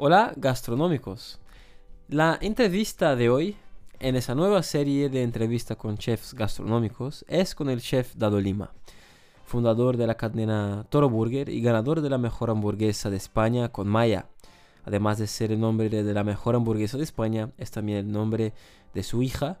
Hola gastronómicos. La entrevista de hoy, en esa nueva serie de entrevistas con chefs gastronómicos, es con el chef Dado Lima, fundador de la cadena Toro Burger y ganador de la mejor hamburguesa de España con Maya. Además de ser el nombre de la mejor hamburguesa de España, es también el nombre de su hija,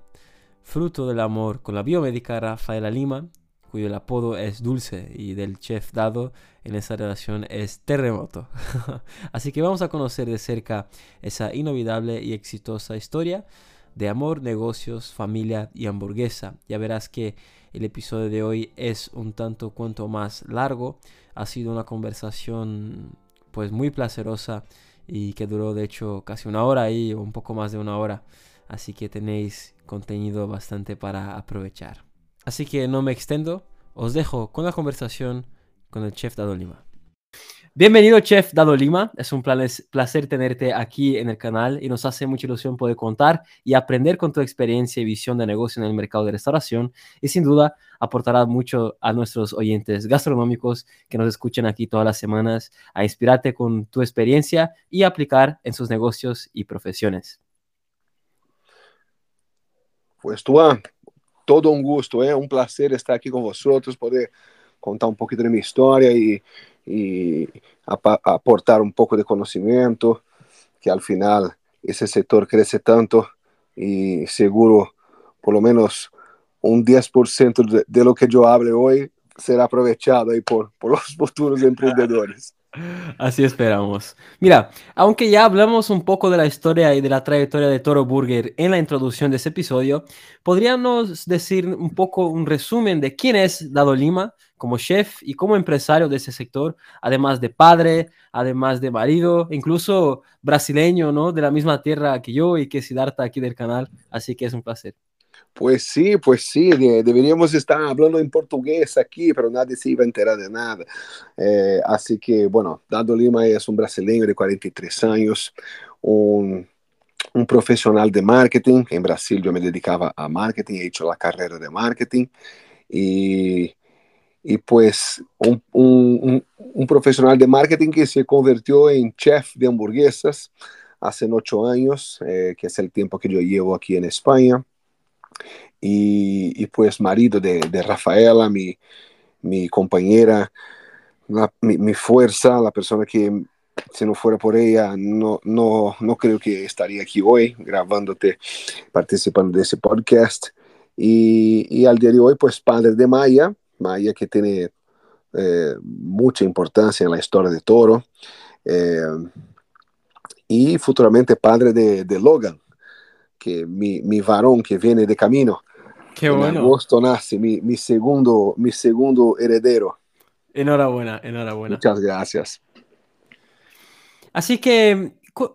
fruto del amor con la biomédica Rafaela Lima, cuyo apodo es Dulce y del chef Dado en esa relación es Terremoto. Así que vamos a conocer de cerca esa inolvidable y exitosa historia de amor, negocios, familia y hamburguesa. Ya verás que el episodio de hoy es un tanto cuanto más largo. Ha sido una conversación pues muy placerosa y que duró de hecho casi una hora y un poco más de una hora. Así que tenéis contenido bastante para aprovechar. Así que no me extendo, os dejo con la conversación con el chef Dado Lima. Bienvenido, chef Dado Lima. Es un placer tenerte aquí en el canal y nos hace mucha ilusión poder contar y aprender con tu experiencia y visión de negocio en el mercado de restauración. Y sin duda aportará mucho a nuestros oyentes gastronómicos que nos escuchan aquí todas las semanas a inspirarte con tu experiencia y aplicar en sus negocios y profesiones. Pues tú, todo un gusto, é um prazer estar aqui com vocês, poder contar um pouquinho da minha história e, e aportar um pouco de conhecimento, que al final esse setor cresce tanto e seguro por lo menos um 10% de, de lo que eu hable hoje será aproveitado aí por, por os futuros empreendedores. Así esperamos. Mira, aunque ya hablamos un poco de la historia y de la trayectoria de Toro Burger en la introducción de ese episodio, ¿podríamos decir un poco un resumen de quién es Dado Lima como chef y como empresario de ese sector, además de padre, además de marido, incluso brasileño, ¿no? De la misma tierra que yo y que Siddhartha aquí del canal, así que es un placer. Pues sí, pues sí, deberíamos estar hablando en portugués aquí, pero nadie se iba a enterar de nada. Eh, así que, bueno, Dado Lima es un brasileño de 43 años, un, profesional de marketing. En Brasil yo me dedicaba a marketing, he hecho la carrera de marketing y, pues un profesional de marketing que se convirtió en chef de hamburguesas hace ocho años, eh, que es el tiempo que yo llevo aquí en España y, pues marido de, Rafaela, mi, mi compañera, mi, fuerza, la persona que si no fuera por ella, no, no, no creo que estaría aquí hoy grabándote, participando de ese podcast. Y, al día de hoy, pues padre de Maya, Maya que tiene eh, mucha importancia en la historia de Toro. Eh, y futuramente padre de, de Logan, que mi, mi varón que viene de camino. Qué bueno. En agosto nace mi, mi, segundo, mi segundo heredero. Enhorabuena, enhorabuena. Muchas gracias. Así que,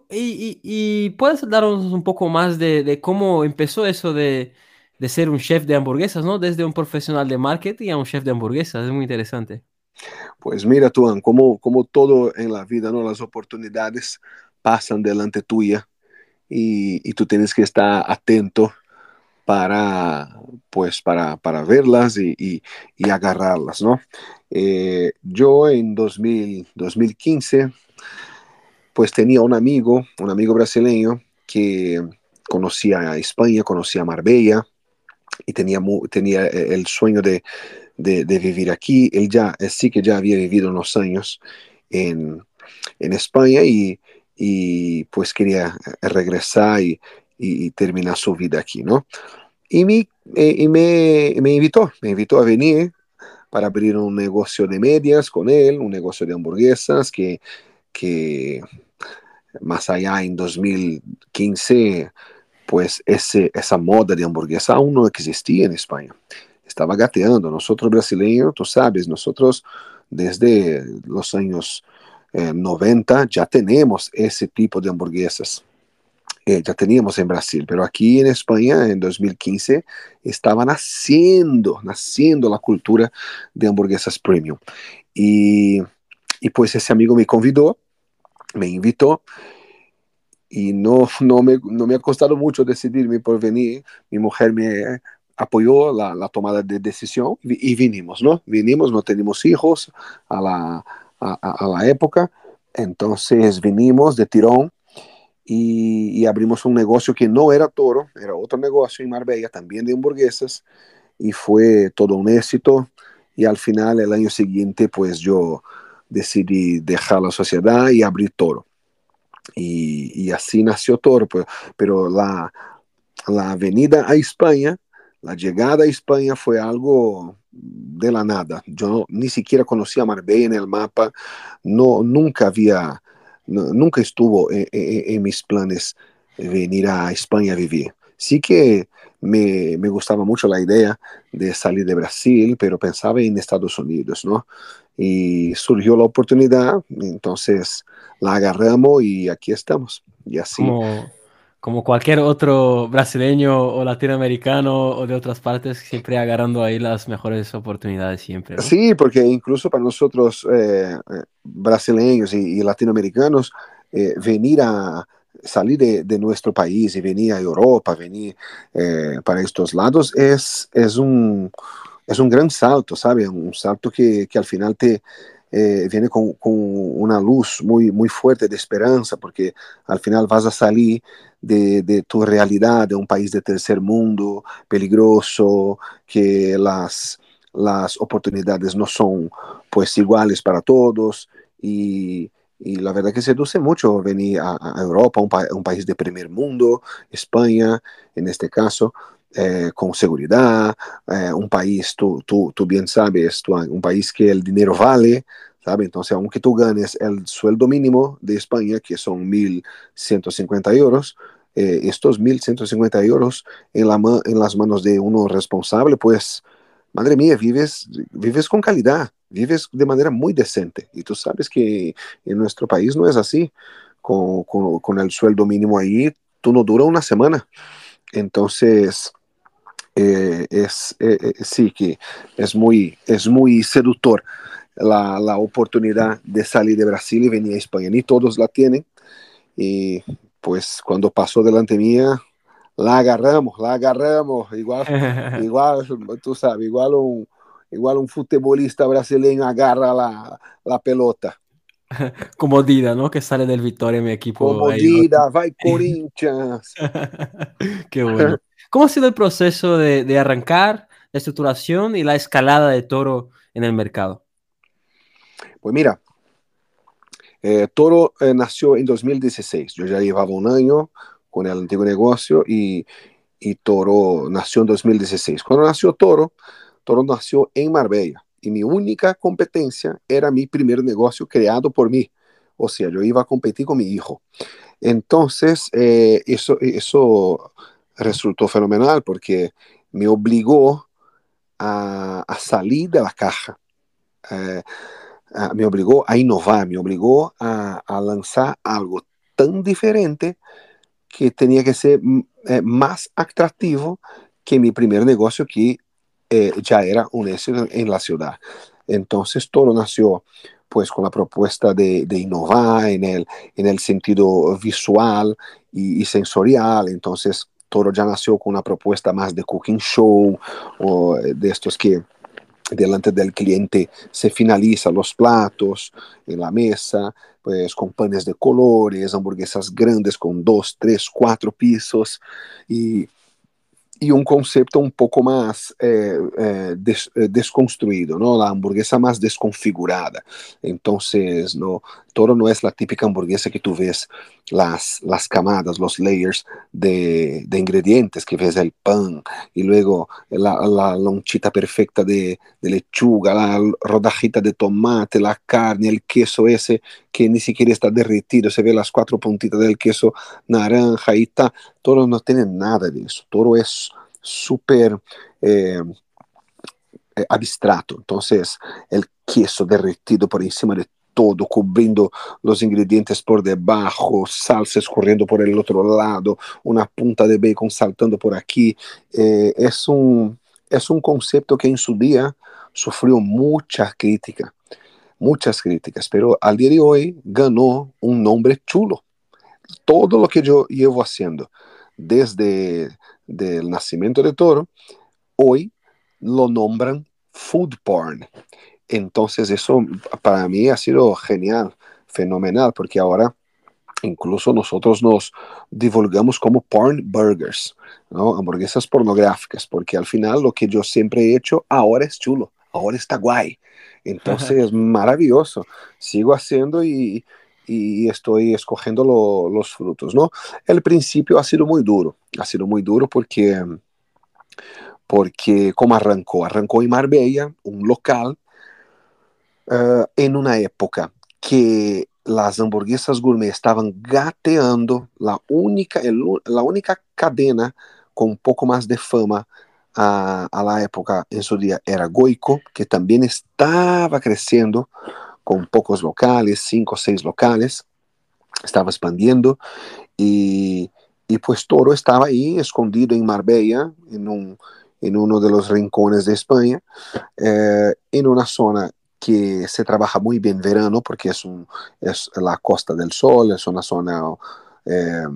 y, y, puedes darnos un poco más de, de cómo empezó eso de, de, ser un chef de hamburguesas, ¿no? Desde un profesional de marketing a un chef de hamburguesas, es muy interesante. Pues mira, Tuan, como, como todo en la vida, ¿no? Las oportunidades pasan delante tuya y, tú tienes que estar atento para, pues, para, para verlas y, y, agarrarlas, ¿no? Eh, yo en 2000, 2015, pues tenía un amigo, un amigo brasileño que conocía España, conocía Marbella y tenía, tenía el sueño de, de, de, vivir aquí. Él ya, sí que ya había vivido unos años en, en España y, y pues quería eh, regresar y, y, terminar su vida aquí, ¿no? Y, me, eh, y me, me, invitó, me invitó a venir para abrir un negocio de medias con él, un negocio de hamburguesas que, que más allá en 2015, pues ese, esa moda de hamburguesa aún no existía en España. Estaba gateando. Nosotros brasileños, tú sabes, nosotros desde los años 90 eh, ya tenemos ese tipo de hamburguesas. Eh, ya teníamos en Brasil, pero aquí en España en 2015 estaba naciendo, naciendo la cultura de hamburguesas premium. Y, y pues ese amigo me convidó, me invitó y no, no, me, no me ha costado mucho decidirme por venir. Mi mujer me apoyó la, la tomada de decisión y, y, vinimos, ¿no? Vinimos, no tenemos hijos a la, a, la época, Entonces vinimos de tirón y, y, abrimos un negocio que no era toro, era otro negocio en Marbella, también de hamburguesas, y fue todo un éxito. Y al final, el año siguiente, pues yo decidí dejar la sociedad y abrir toro. Y, y así nació toro, pues, pero la, la a España, la llegada a España fue algo de la nada. Yo ni siquiera conocía Marbella en el mapa, no, nunca había, nunca estuvo en, en, en, mis planes venir a España a vivir. Sí que me, me, gustaba mucho la idea de salir de Brasil, pero pensaba en Estados Unidos, ¿no? Y surgió la oportunidad, entonces la agarramos y aquí estamos. Y así. Como cualquier otro brasileño o latinoamericano o de otras partes, siempre agarrando ahí las mejores oportunidades siempre. ¿no? Sí, porque incluso para nosotros eh, brasileños y, y latinoamericanos, eh, venir a salir de, de, nuestro país y venir a Europa, venir eh, para estos lados, es, es, un, es un gran salto, ¿sabes? Un salto que, que al final te, eh, viene con, con, una luz muy, muy fuerte de esperanza, porque al final vas a salir de, de, tu realidad, de un país de tercer mundo, peligroso, que las, las oportunidades no son pues iguales para todos. Y, y la verdad que seduce mucho venir a, a Europa, un, pa un, país de primer mundo, España en este caso, eh, con seguridad, eh, un país, tú, tú, bien sabes, tú, un país que el dinero vale, ¿sabe? Entonces, aunque tú ganes el sueldo mínimo de España, que son 1.150 euros, eh, estos 1.150 euros en, la en las manos de uno responsable, pues, madre mía, vives, vives con calidad, vives de manera muy decente. Y tú sabes que en nuestro país no es así. Con, con el sueldo mínimo ahí, tú no dura una semana. Entonces, eh, es, eh, eh, sí que es muy, es muy seductor la, la, oportunidad de salir de Brasil y venir a España. Ni todos la tienen. Y pues cuando pasó delante mía, la agarramos, la agarramos. Igual, igual tú sabes, igual un, igual un futbolista brasileño agarra la, la pelota. Como Dida, ¿no? Que sale del Victoria, mi equipo. Como ahí, Dida, ¿no? vai Corinthians. Qué bueno. ¿Cómo ha sido el proceso de, de, arrancar, la estructuración y la escalada de Toro en el mercado? Pues mira, eh, Toro eh, nació en 2016. Yo ya llevaba un año con el antiguo negocio y, y Toro nació en 2016. Cuando nació Toro, Toro nació en Marbella y mi única competencia era mi primer negocio creado por mí. O sea, yo iba a competir con mi hijo. Entonces, eh, eso, resultó fenomenal porque me obligó a, salir de la caja, eh, me obligó a innovar, me obligó a, lanzar algo tan diferente que tenía que ser eh, más atractivo que mi primer negocio que eh, ya era un éxito en la ciudad. Entonces todo nació pues con la propuesta de, innovar en el, en el sentido visual y, y sensorial. Entonces Toro ya nació con una propuesta más de cooking show o de estos que delante del cliente se finalizan los platos en la mesa, pues con panes de colores, hamburguesas grandes con dos, tres, cuatro pisos y y un concepto un poco más eh, eh, eh, desconstruido, ¿no? La hamburguesa más desconfigurada. Entonces, no, todo no es la típica hamburguesa que tú ves las, las camadas, los layers de, de ingredientes, que ves el pan y luego la, la lonchita perfecta de, de, lechuga, la rodajita de tomate, la carne, el queso ese que ni siquiera está derretido, se ve las cuatro puntitas del queso naranja y tal. Todo no tiene nada de eso. Todo es súper eh, abstrato. Entonces, el queso derretido por encima de todo, cubriendo los ingredientes por debajo, salsa escurriendo por el otro lado, una punta de bacon saltando por aquí. Eh, es, un, es un concepto que en su día sufrió mucha crítica, muchas críticas, pero al día de hoy ganó un nombre chulo. Todo lo que yo llevo haciendo desde el nacimiento de Toro, hoy lo nombran food porn. Entonces eso para mí ha sido genial. fenomenal, porque ahora incluso nosotros nos divulgamos como porn burgers, ¿no? hamburguesas pornográficas, porque al final lo que yo siempre he hecho ahora es chulo, ahora está guay. Entonces, maravilloso. Sigo haciendo y, y estoy escogiendo lo, los frutos, ¿no? El principio ha sido muy duro, ha sido muy duro porque, porque como arrancó, arrancó en Marbella, un local, uh, en una época que las hamburguesas gourmet estaban gateando, la única, el, la única cadena con un poco más de fama a, a, la época en su día era Goico, que también estaba creciendo con pocos locales, cinco o seis locales, estaba expandiendo y, y pues Toro estaba ahí escondido en Marbella, en, un, en uno de los rincones de España, eh, en una zona que se trabaja muy bien verano porque es la Costa del Sol, es una zona eh,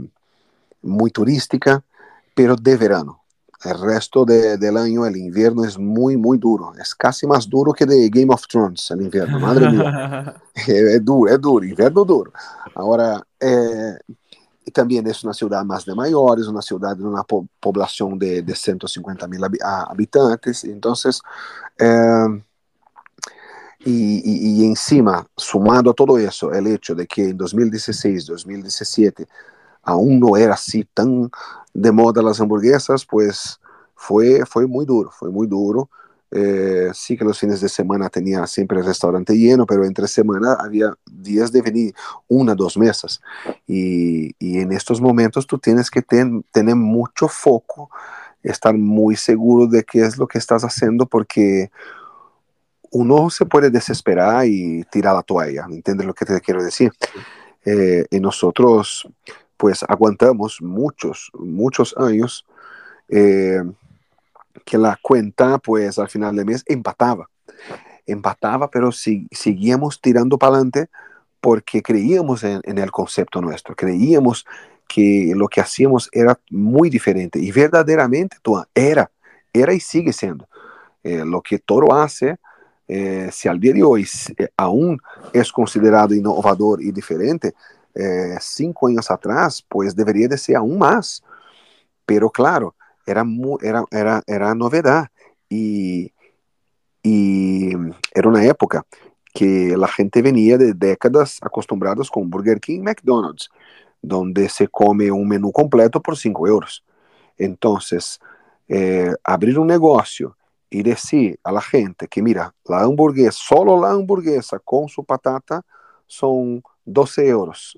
muy turística, pero de verano. El resto de, del año, el invierno es muy, muy duro. Es casi más duro que de Game of Thrones, el invierno. Madre mía. es duro, es duro, invierno duro. Ahora, eh, también es una ciudad más de mayores, una ciudad de una po población de, de 150 mil habitantes. Entonces, eh, y, y, y, encima, sumado a todo eso, el hecho de que en 2016, 2017, aún no era así tan de moda las hamburguesas, pues fue, fue muy duro, fue muy duro. Eh, sí que los fines de semana tenía siempre el restaurante lleno, pero entre semana había días de venir una, dos mesas. Y, y en estos momentos tú tienes que ten, tener mucho foco, estar muy seguro de qué es lo que estás haciendo, porque uno se puede desesperar y tirar la toalla, ¿entiendes lo que te quiero decir? Eh, y nosotros pues aguantamos muchos, muchos años eh, que la cuenta pues al final del mes empataba, empataba, pero si, seguíamos tirando para adelante porque creíamos en, el concepto nuestro, creíamos que lo que hacíamos era muy diferente y verdaderamente era, era y sigue siendo. Eh, lo que Toro hace, eh, si al día de hoy aún es considerado innovador y diferente, eh, cinco años atrás, pues debería de ser aún más. Pero claro, era, muy, era, era, era novedad y, y era una época que la gente venía de décadas acostumbrados con Burger King McDonald's, donde se come un menú completo por 5 euros. Entonces, eh, abrir un negocio y decir a la gente que, mira, la hamburguesa, solo la hamburguesa con su patata son 12 euros.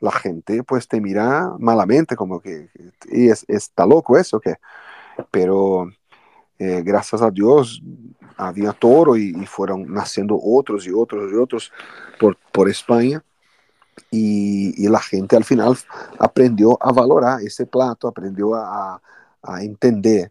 La gente pues te mira malamente, como que, y es, está loco eso, que Pero eh, gracias a Dios había toro y, y, fueron naciendo otros y otros y otros por, por España. Y, y, la gente al final aprendió a valorar ese plato, aprendió a, a entender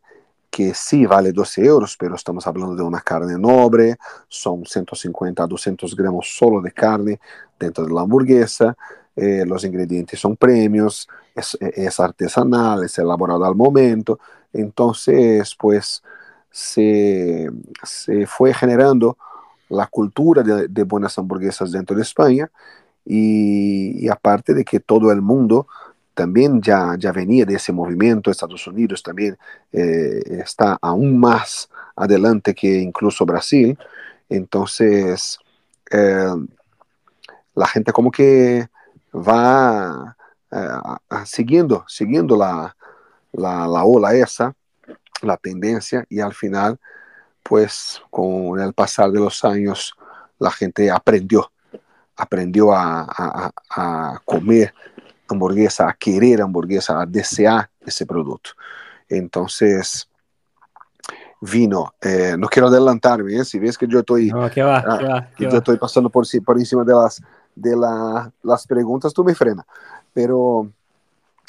que sí vale 12 euros, pero estamos hablando de una carne noble, son 150 a 200 gramos solo de carne dentro de la hamburguesa, eh, los ingredientes son premios, es, es, artesanal, es elaborado al momento, entonces pues se, se fue generando la cultura de, buenas hamburguesas dentro de España y, y aparte de que todo el mundo también ya, ya venía de ese movimiento, Estados Unidos también eh, está aún más adelante que incluso Brasil, entonces eh, la gente como que va eh, siguiendo, siguiendo la, la, la, ola esa, la tendencia, y al final, pues con el pasar de los años, la gente aprendió, aprendió a, a, a comer hamburguesa, a querer hamburguesa, a desear ese producto. Entonces, vino, eh, no quiero adelantarme, ¿eh? si ves que yo estoy, no, ¿qué va, ah, ¿qué va, ¿qué yo va? estoy pasando por, por encima de las, de la, las preguntas, tú me frenas. Pero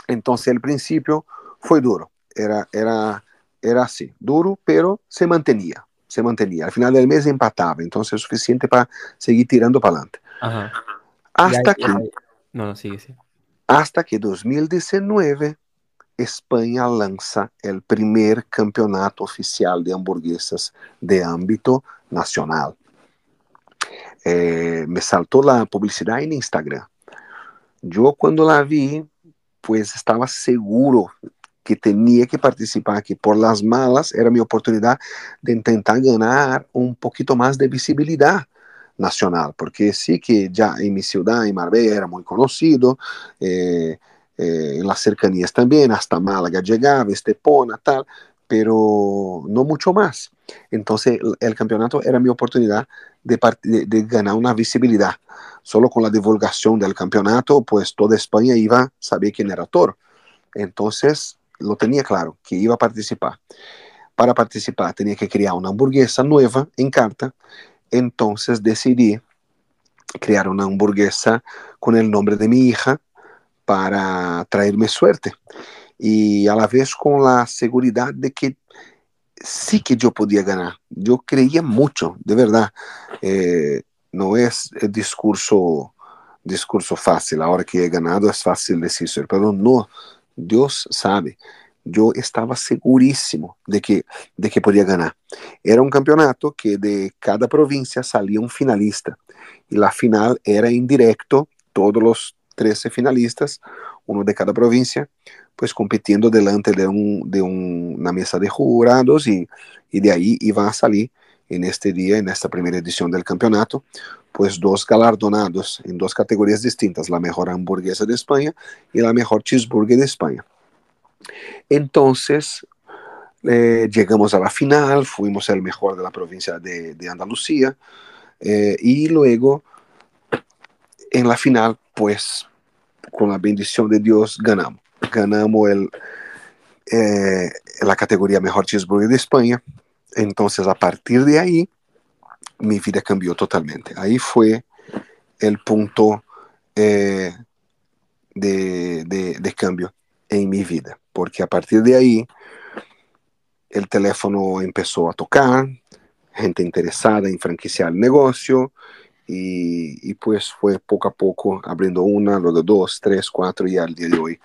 entonces el principio fue duro, era, era, era así, duro, pero se mantenía, se mantenía. Al final del mes empataba, entonces es suficiente para seguir tirando para adelante. Ajá. Hasta ya, ya, que... No, no, sigue, sigue. Hasta que 2019 España lanza el primer campeonato oficial de hamburguesas de ámbito nacional. Eh, me saltó la publicidad en Instagram. Yo cuando la vi, pues estaba seguro que tenía que participar, que por las malas era mi oportunidad de intentar ganar un poquito más de visibilidad nacional, porque sí que ya en mi ciudad, en Marbella, era muy conocido, eh, eh, en las cercanías también, hasta Málaga llegaba, Estepona, tal, pero no mucho más. Entonces el, campeonato era mi oportunidad de, ganar una visibilidad. Solo con la divulgación del campeonato, pues toda España iba a saber quién era Toro. Entonces lo tenía claro, que iba a participar. Para participar tenía que crear una hamburguesa nueva en carta, entonces decidí crear una hamburguesa con el nombre de mi hija para traerme suerte y a la vez con la seguridad de que sí que yo podía ganar. Yo creía mucho, de verdad. Eh, el discurso, discurso fácil. Ahora que he ganado es fácil decirlo, pero no, Dios sabe. Yo estaba segurísimo de que, de que podía ganar. Era un campeonato que de cada provincia salía un finalista. Y la final era en directo, todos los 13 finalistas, uno de cada provincia, pues compitiendo delante de, un, de un, una mesa de jurados y, y de ahí iban a salir en este día, en esta primera edición del campeonato, pues dos galardonados en dos categorías distintas, la mejor hamburguesa de España y la mejor cheeseburger de España. Entonces, eh, llegamos a la final, fuimos el mejor de la provincia de, Andalucía eh, y luego en la final, pues con la bendición de Dios ganamos. Ganamos eh, la categoría mejor cheeseburger de España. Entonces, a partir de ahí, mi vida cambió totalmente. Ahí fue el punto eh, de, cambio en mi vida, porque a partir de ahí el teléfono empezó a tocar, gente interesada en franquiciar el negocio, y, y, pues fue poco a poco abriendo una, luego dos, tres, cuatro y al día de hoy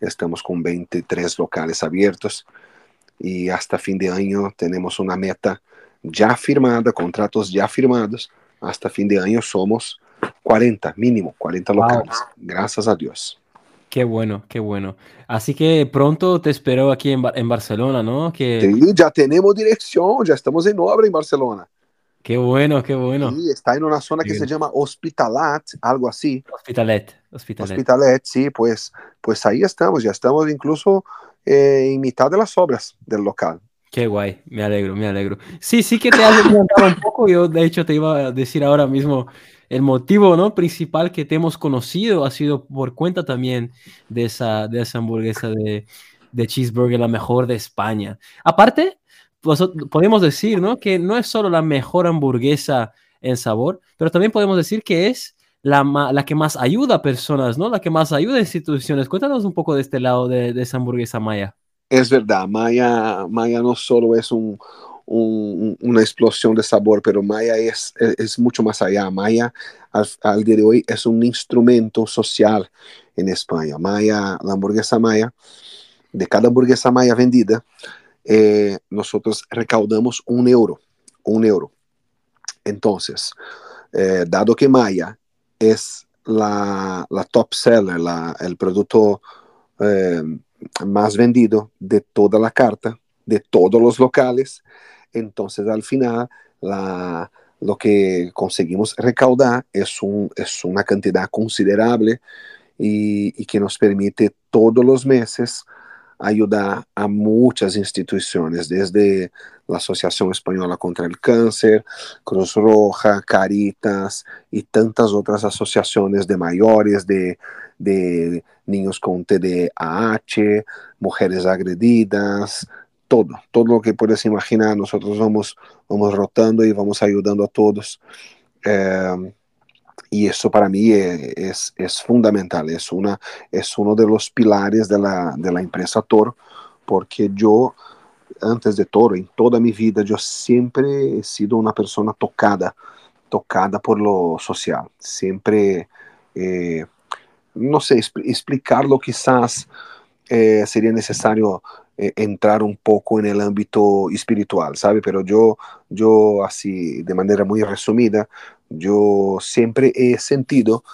estamos con 23 locales abiertos y hasta fin de año tenemos una meta ya firmada, contratos ya firmados. Hasta fin de año somos 40, mínimo 40 locales. Wow. Gracias a Dios. Qué bueno, qué bueno. Así que pronto te espero aquí en, en Barcelona, ¿no? Que... Sí, ya tenemos dirección, ya estamos en obra en Barcelona. Qué bueno, qué bueno. Sí, está en una zona que se llama Hospitalat, algo así. Hospitalet, Hospitalet. Hospitalet, sí, pues, pues ahí estamos, ya estamos incluso eh, en mitad de las obras del local. Qué guay, me alegro, me alegro. Sí, sí que te has adelantado un poco. Yo, de hecho, te iba a decir ahora mismo el motivo ¿no? principal que te hemos conocido ha sido por cuenta también de esa, de esa hamburguesa de, de cheeseburger, la mejor de España. Aparte, podemos decir ¿no? que no es solo la mejor hamburguesa en sabor, pero también podemos decir que es la, la, que más ayuda a personas, ¿no? La que más ayuda a instituciones. Cuéntanos un poco de este lado de, de esa hamburguesa Maya. Es verdad, Maya, Maya no solo es un, un, una explosión de sabor, pero Maya es, es, es mucho más allá. Maya al, al, día de hoy es un instrumento social en España. Maya, la hamburguesa Maya, de cada hamburguesa Maya vendida, eh, nosotros recaudamos un euro, un euro. Entonces, eh, dado que Maya es la, la top seller, el producto eh, más vendido de toda la carta, de todos los locales, entonces al final lo que conseguimos recaudar es, es una cantidad considerable y, que nos permite todos los meses ayudar a muchas instituciones, desde la Asociación Española contra el Cáncer, Cruz Roja, Caritas y tantas otras asociaciones de mayores, de, de niños con TDAH, mujeres agredidas, todo, todo lo que puedes imaginar, nosotros vamos, vamos rotando y vamos ayudando a todos. Eh, y eso para mí es, es, fundamental, es, una, es uno de los pilares de la, de la empresa Toro, porque yo, antes de Toro, en toda mi vida, yo siempre he sido una persona tocada, tocada por lo social, siempre, eh, no sé, explicarlo quizás eh, sería necesario eh, entrar un poco en el ámbito espiritual, ¿sabe? Pero yo, yo así, de manera muy resumida, yo siempre he sentido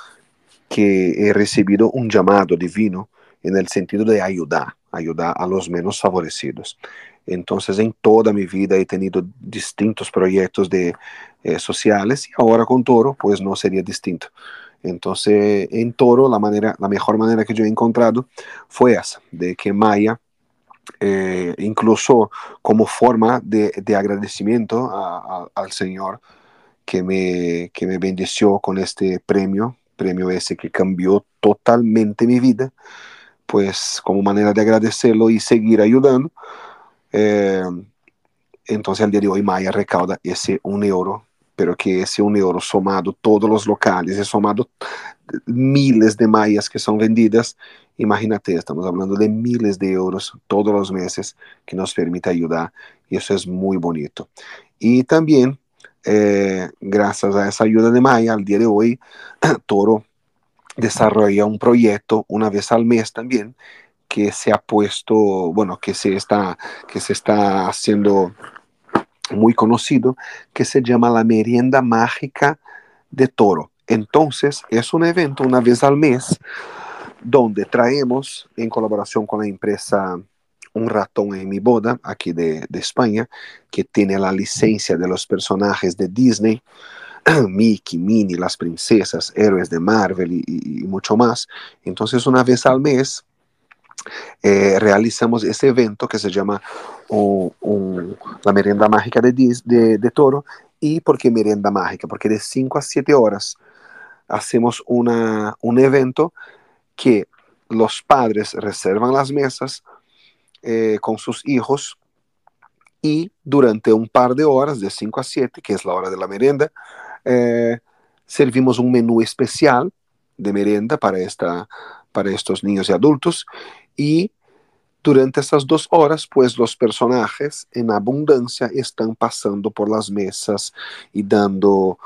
que he recibido un llamado divino en el sentido de ayudar, ayudar a los menos favorecidos. Entonces, en toda mi vida he tenido distintos proyectos de, eh, sociales y ahora con Toro, pues no sería distinto. Entonces, en Toro, la, manera, la mejor manera que yo he encontrado fue esa, de que Maya, eh, incluso como forma de, de agradecimiento al Señor que me, que me bendeció con este premio, premio ese que cambió totalmente mi vida, pues como manera de agradecerlo y seguir ayudando. Eh, entonces al día de hoy Maya recauda ese un euro pero que ese un euro somado todos los locales y somado miles de mallas que son vendidas, imagínate, estamos hablando de miles de euros todos los meses que nos permite ayudar y eso es muy bonito. Y también, eh, gracias a esa ayuda de Maya, al día de hoy, Toro desarrolla un proyecto una vez al mes también que se ha puesto, bueno, que se está, que se está haciendo muy conocido que se llama la Merienda Mágica de Toro. Entonces, es un evento una vez al mes donde traemos, en colaboración con la empresa Un ratón en mi boda, aquí de, España, que tiene la licencia de los personajes de Disney, Mickey, Minnie, las princesas, héroes de Marvel y, mucho más. Entonces, una vez al mes eh, realizamos ese evento que se llama la merienda mágica de, de, de, Toro. ¿Y por qué merienda mágica? Porque de 5 a 7 horas hacemos una, un evento que los padres reservan las mesas eh, con sus hijos y durante un par de horas, de 5 a 7, que es la hora de la merienda, eh, servimos un menú especial de merienda para, esta, para estos niños y adultos y durante esas dos horas, pues los personajes en abundancia están pasando por las mesas y dando,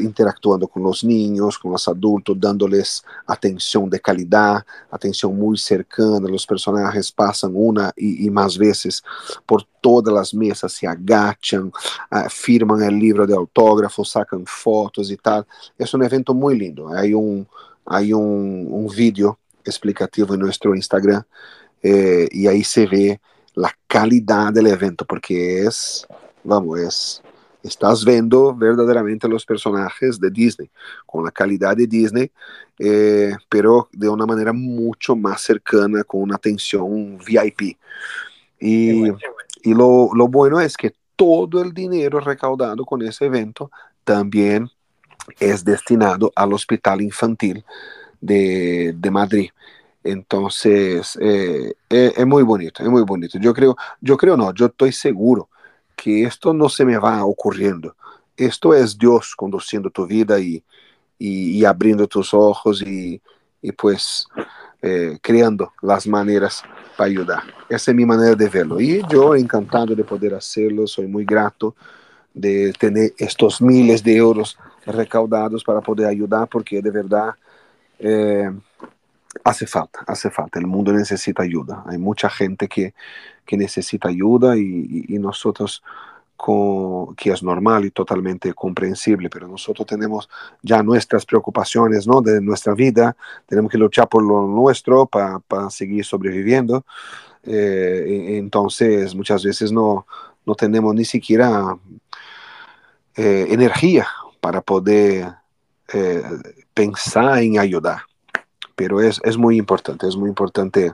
interactuando con los niños, con los adultos, dándoles atención de calidad, atención muy cercana. Los personajes pasan una y, y más veces por todas las mesas, se agachan, uh, firman el libro de autógrafos, sacan fotos y tal. Es un evento muy lindo. Hay un, hay un, un vídeo explicativo en nuestro Instagram eh, y ahí se ve la calidad del evento porque es, vamos, es, estás viendo verdaderamente los personajes de Disney con la calidad de Disney, eh, pero de una manera mucho más cercana, con una atención VIP. Y, bueno, y lo, lo bueno es que todo el dinero recaudado con ese evento también es destinado al hospital infantil de, de Madrid. Entonces, eh, es, es, muy bonito, es muy bonito. Yo creo, yo creo no, yo estoy seguro que esto no se me va ocurriendo. Esto es Dios conduciendo tu vida y, y, y abriendo tus ojos y, y pues eh, creando las maneras para ayudar. Esa es mi manera de verlo. Y yo encantado de poder hacerlo, soy muy grato de tener estos miles de euros recaudados para poder ayudar, porque de verdad... Eh, hace falta, hace falta. El mundo necesita ayuda. Hay mucha gente que, que necesita ayuda y, nosotros, que es normal y totalmente comprensible, pero nosotros tenemos ya nuestras preocupaciones ¿no? de nuestra vida, tenemos que luchar por lo nuestro para pa seguir sobreviviendo. Eh, entonces, muchas veces no, no tenemos ni siquiera eh, energía para poder eh, pensar en ayudar pero es, es muy importante, es muy importante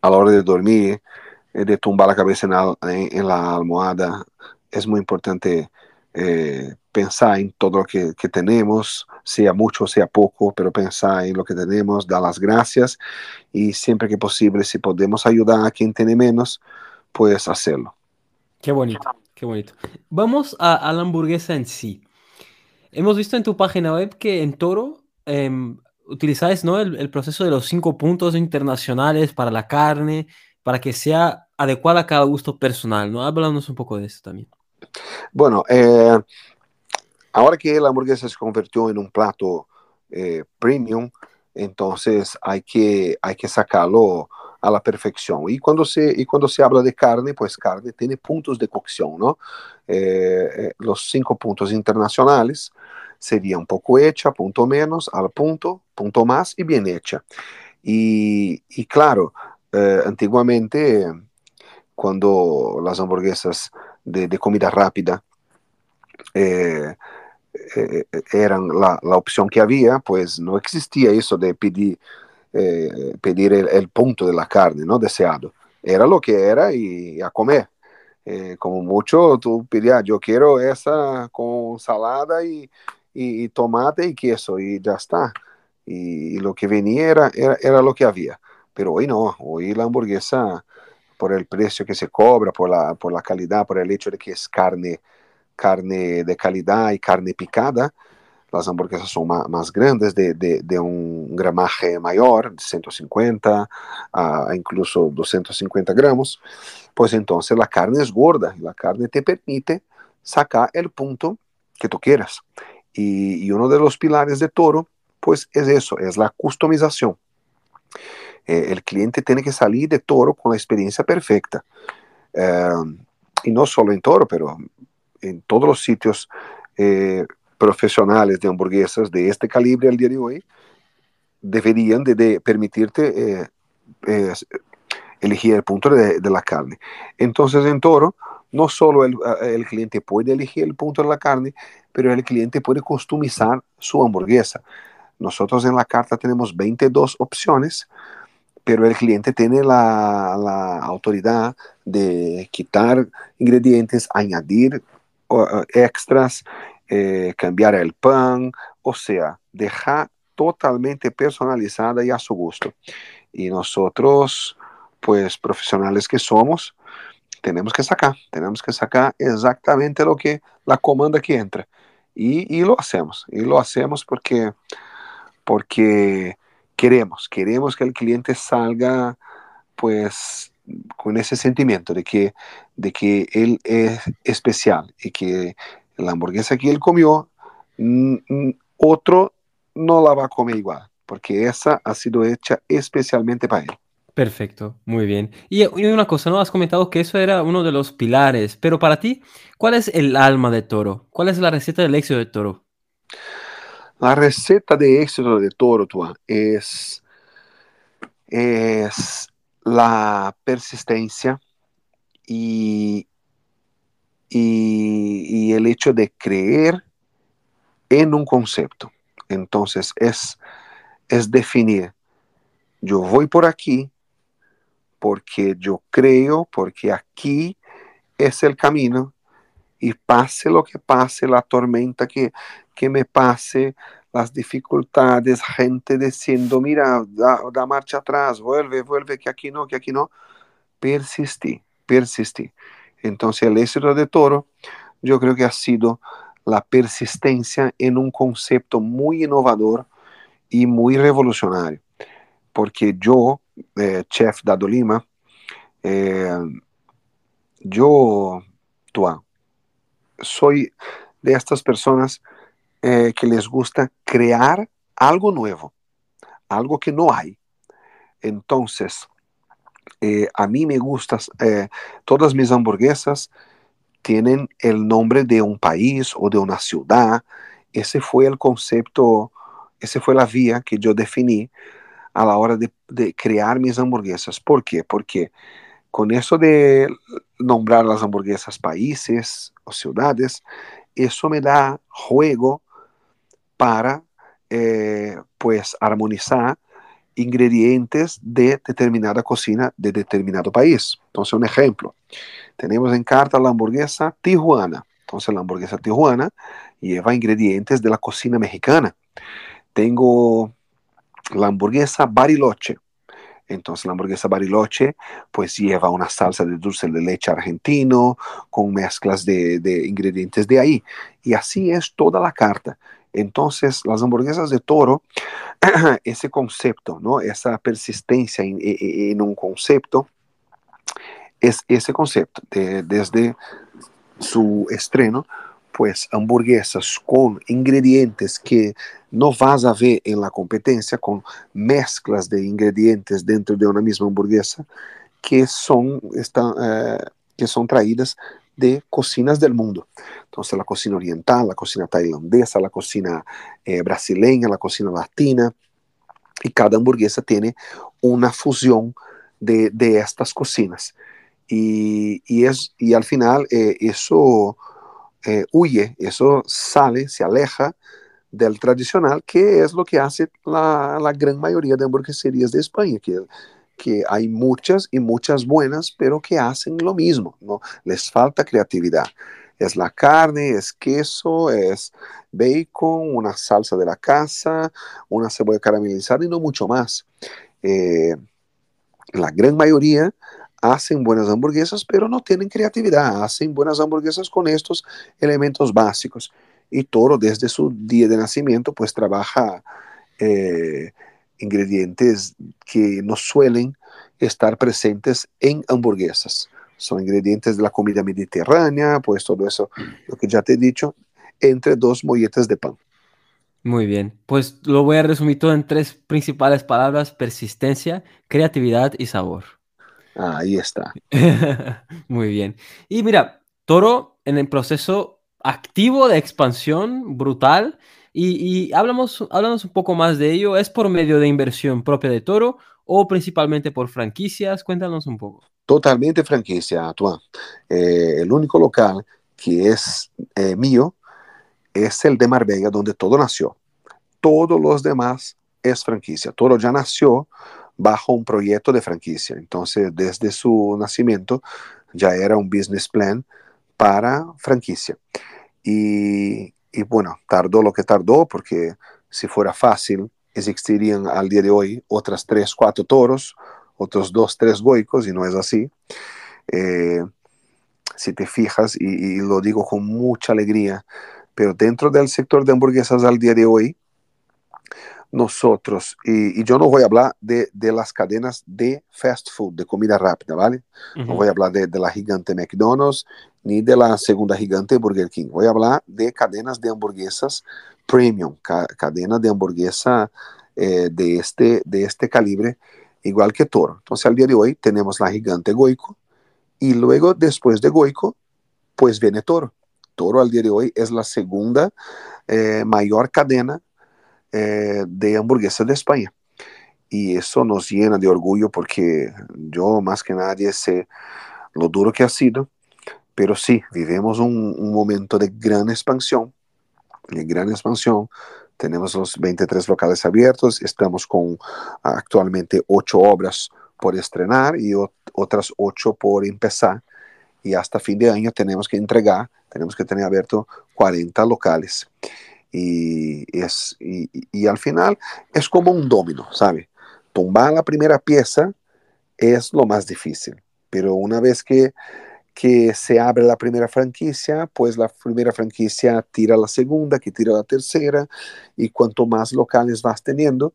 a la hora de dormir, eh, de tumbar la cabeza en la, almohada, es muy importante eh, pensar en todo lo que, tenemos, sea mucho, sea poco, pero pensar en lo que tenemos, dar las gracias y siempre que posible, si podemos ayudar a quien tiene menos, pues hacerlo. Qué bonito, qué bonito. Vamos a la hamburguesa en sí. Hemos visto en tu página web que en Toro eh, utilizáis ¿no? el, el, proceso de los cinco puntos internacionales para la carne, para que sea adecuada a cada gusto personal, ¿no? Háblanos un poco de eso también. Bueno, eh, ahora que la hamburguesa se convirtió en un plato eh, premium, entonces hay que, hay que sacarlo a la perfección. Y cuando, se, y cuando se habla de carne, pues carne tiene puntos de cocción, ¿no? Eh, eh, los cinco puntos internacionales sería un poco hecha, punto menos, al punto, punto más y bien hecha. Y, y claro, eh, antiguamente, cuando las hamburguesas de, de comida rápida eh, eh, eran la, la, opción que había, pues no existía eso de pedir, eh, pedir el, el, punto de la carne ¿no? deseado. Era lo que era y, a comer. Eh, como mucho tú pedías, yo quiero esa con salada y, y, y, tomate y queso y ya está. Y, lo que venía era, era, era, lo que había. Pero hoy no, hoy la hamburguesa, por el precio que se cobra, por la, por la calidad, por el hecho de que es carne carne de calidad y carne picada. Las hamburguesas son más, más grandes, de, de, de, un gramaje mayor, 150 a incluso 250 gramos. Pues entonces la carne es gorda y la carne te permite sacar el punto que tú quieras. Y, uno de los pilares de Toro, pues es eso, es la customización. Eh, el cliente tiene que salir de Toro con la experiencia perfecta. Eh, y no solo en Toro, pero en todos los sitios eh, profesionales de hamburguesas de este calibre al día de hoy deberían de, permitirte elegir el punto de, la carne. Entonces en Toro, no solo el, el, cliente puede elegir el punto de la carne, pero el cliente puede customizar su hamburguesa. Nosotros en la carta tenemos 22 opciones, pero el cliente tiene la, la autoridad de quitar ingredientes, añadir extras, eh, cambiar el pan, o sea, dejar totalmente personalizada y a su gusto. Y nosotros, pues profesionales que somos, tenemos que sacar, tenemos que sacar exactamente lo que la comanda que entra. Y, y lo hacemos, y lo hacemos porque, porque queremos, queremos que el cliente salga pues con ese sentimiento de que, de que él es especial y que la hamburguesa que él comió, otro no la va a comer igual, porque esa ha sido hecha especialmente para él. Perfecto, muy bien. Y, una cosa, ¿no? Has comentado que eso era uno de los pilares, pero para ti, ¿cuál es el alma de Toro? ¿Cuál es la receta del éxito de Toro? La receta de éxito de Toro, Tuan, es, es la persistencia y, y, y, el hecho de creer en un concepto. Entonces es, es definir, yo voy por aquí porque yo creo, porque aquí es el camino y pase lo que pase, la tormenta que, que me pase, las dificultades, gente diciendo, mira, da, da, marcha atrás, vuelve, vuelve, que aquí no, que aquí no. Persistí, persistí. Entonces el éxito de Toro yo creo que ha sido la persistencia en un concepto muy innovador y muy revolucionario. Porque yo, eh, chef Dado Lima, eh, yo, Tuan, soy de estas personas eh, que les gusta crear algo nuevo, algo que no hay. Entonces, eh, a mí me gusta, eh, todas mis hamburguesas tienen el nombre de un país o de una ciudad. Ese fue el concepto, esa fue la vía que yo definí a la hora de, crear mis hamburguesas. ¿Por qué? Porque con eso de nombrar las hamburguesas países o ciudades, eso me da juego para eh, pues armonizar ingredientes de determinada cocina de determinado país. Entonces, un ejemplo, tenemos en carta la hamburguesa tijuana. Entonces, la hamburguesa tijuana lleva ingredientes de la cocina mexicana. Tengo la hamburguesa bariloche. Entonces la hamburguesa bariloche pues lleva una salsa de dulce de leche argentino con mezclas de, ingredientes de ahí. Y así es toda la carta. Entonces, las hamburguesas de toro, ese concepto, ¿no? esa persistencia en, en un concepto, es ese concepto. De, desde su estreno, pues hamburguesas con ingredientes que no vas a ver en la competencia, con mezclas de ingredientes dentro de una misma hamburguesa que son, están, eh, que son traídas de cocinas del mundo. Entonces la cocina oriental, la cocina tailandesa, la cocina eh, brasileña, la cocina latina, y cada hamburguesa tiene una fusión de, de estas cocinas. Y, y, es, y al final eh, eso huye, eso sale, se aleja del tradicional, que es lo que hace la, la gran mayoría de hamburgueserías de España, que, que hay muchas y muchas buenas, pero que hacen lo mismo, ¿no? Les falta creatividad. Es la carne, es queso, es bacon, una salsa de la casa, una cebolla caramelizada y no mucho más. Eh, la gran mayoría hacen buenas hamburguesas, pero no tienen creatividad. Hacen buenas hamburguesas con estos elementos básicos. Y Toro desde su día de nacimiento pues trabaja eh, ingredientes que no suelen estar presentes en hamburguesas. Son ingredientes de la comida mediterránea, pues todo eso, lo que ya te he dicho, entre dos molletes de pan. Muy bien, pues lo voy a resumir todo en tres principales palabras, persistencia, creatividad y sabor. Ahí está. Muy bien. Y mira, Toro en el proceso activo de expansión brutal. Y, y hablamos, hablamos un poco más de ello. ¿Es por medio de inversión propia de Toro o principalmente por franquicias? Cuéntanos un poco. Totalmente franquicia, Tuan. Eh, el único local que es eh, mío es el de Marbella, donde todo nació. Todos los demás es franquicia. Todo ya nació bajo un proyecto de franquicia. Entonces, desde su nacimiento ya era un business plan para franquicia. Y, bueno, tardó lo que tardó, porque si fuera fácil, existirían al día de hoy otras tres, cuatro toros, otros dos, tres goicos, y no es así. Eh, si te fijas, y, lo digo con mucha alegría, pero dentro del sector de hamburguesas al día de hoy, nosotros, y, y, yo no voy a hablar de, de, las cadenas de fast food, de comida rápida, ¿vale? Uh -huh. No voy a hablar de, de, la gigante McDonald's ni de la segunda gigante Burger King. Voy a hablar de cadenas de hamburguesas premium, ca cadenas de hamburguesa eh, de, este, de este calibre, igual que Toro. Entonces, al día de hoy tenemos la gigante Goico y luego, después de Goico, pues viene Toro. Toro al día de hoy es la segunda eh, mayor cadena eh, de hamburguesas de España. Y eso nos llena de orgullo porque yo más que nadie sé lo duro que ha sido, pero sí, vivimos un, momento de gran expansión, de gran expansión. Tenemos los 23 locales abiertos, estamos con actualmente 8 obras por estrenar y otras 8 por empezar. Y hasta fin de año tenemos que entregar, tenemos que tener abierto 40 locales. Y, es, y, al final es como un domino, ¿sabe? Tumbar la primera pieza es lo más difícil, pero una vez que, que se abre la primera franquicia, pues la primera franquicia tira la segunda, que tira la tercera, y cuanto más locales vas teniendo,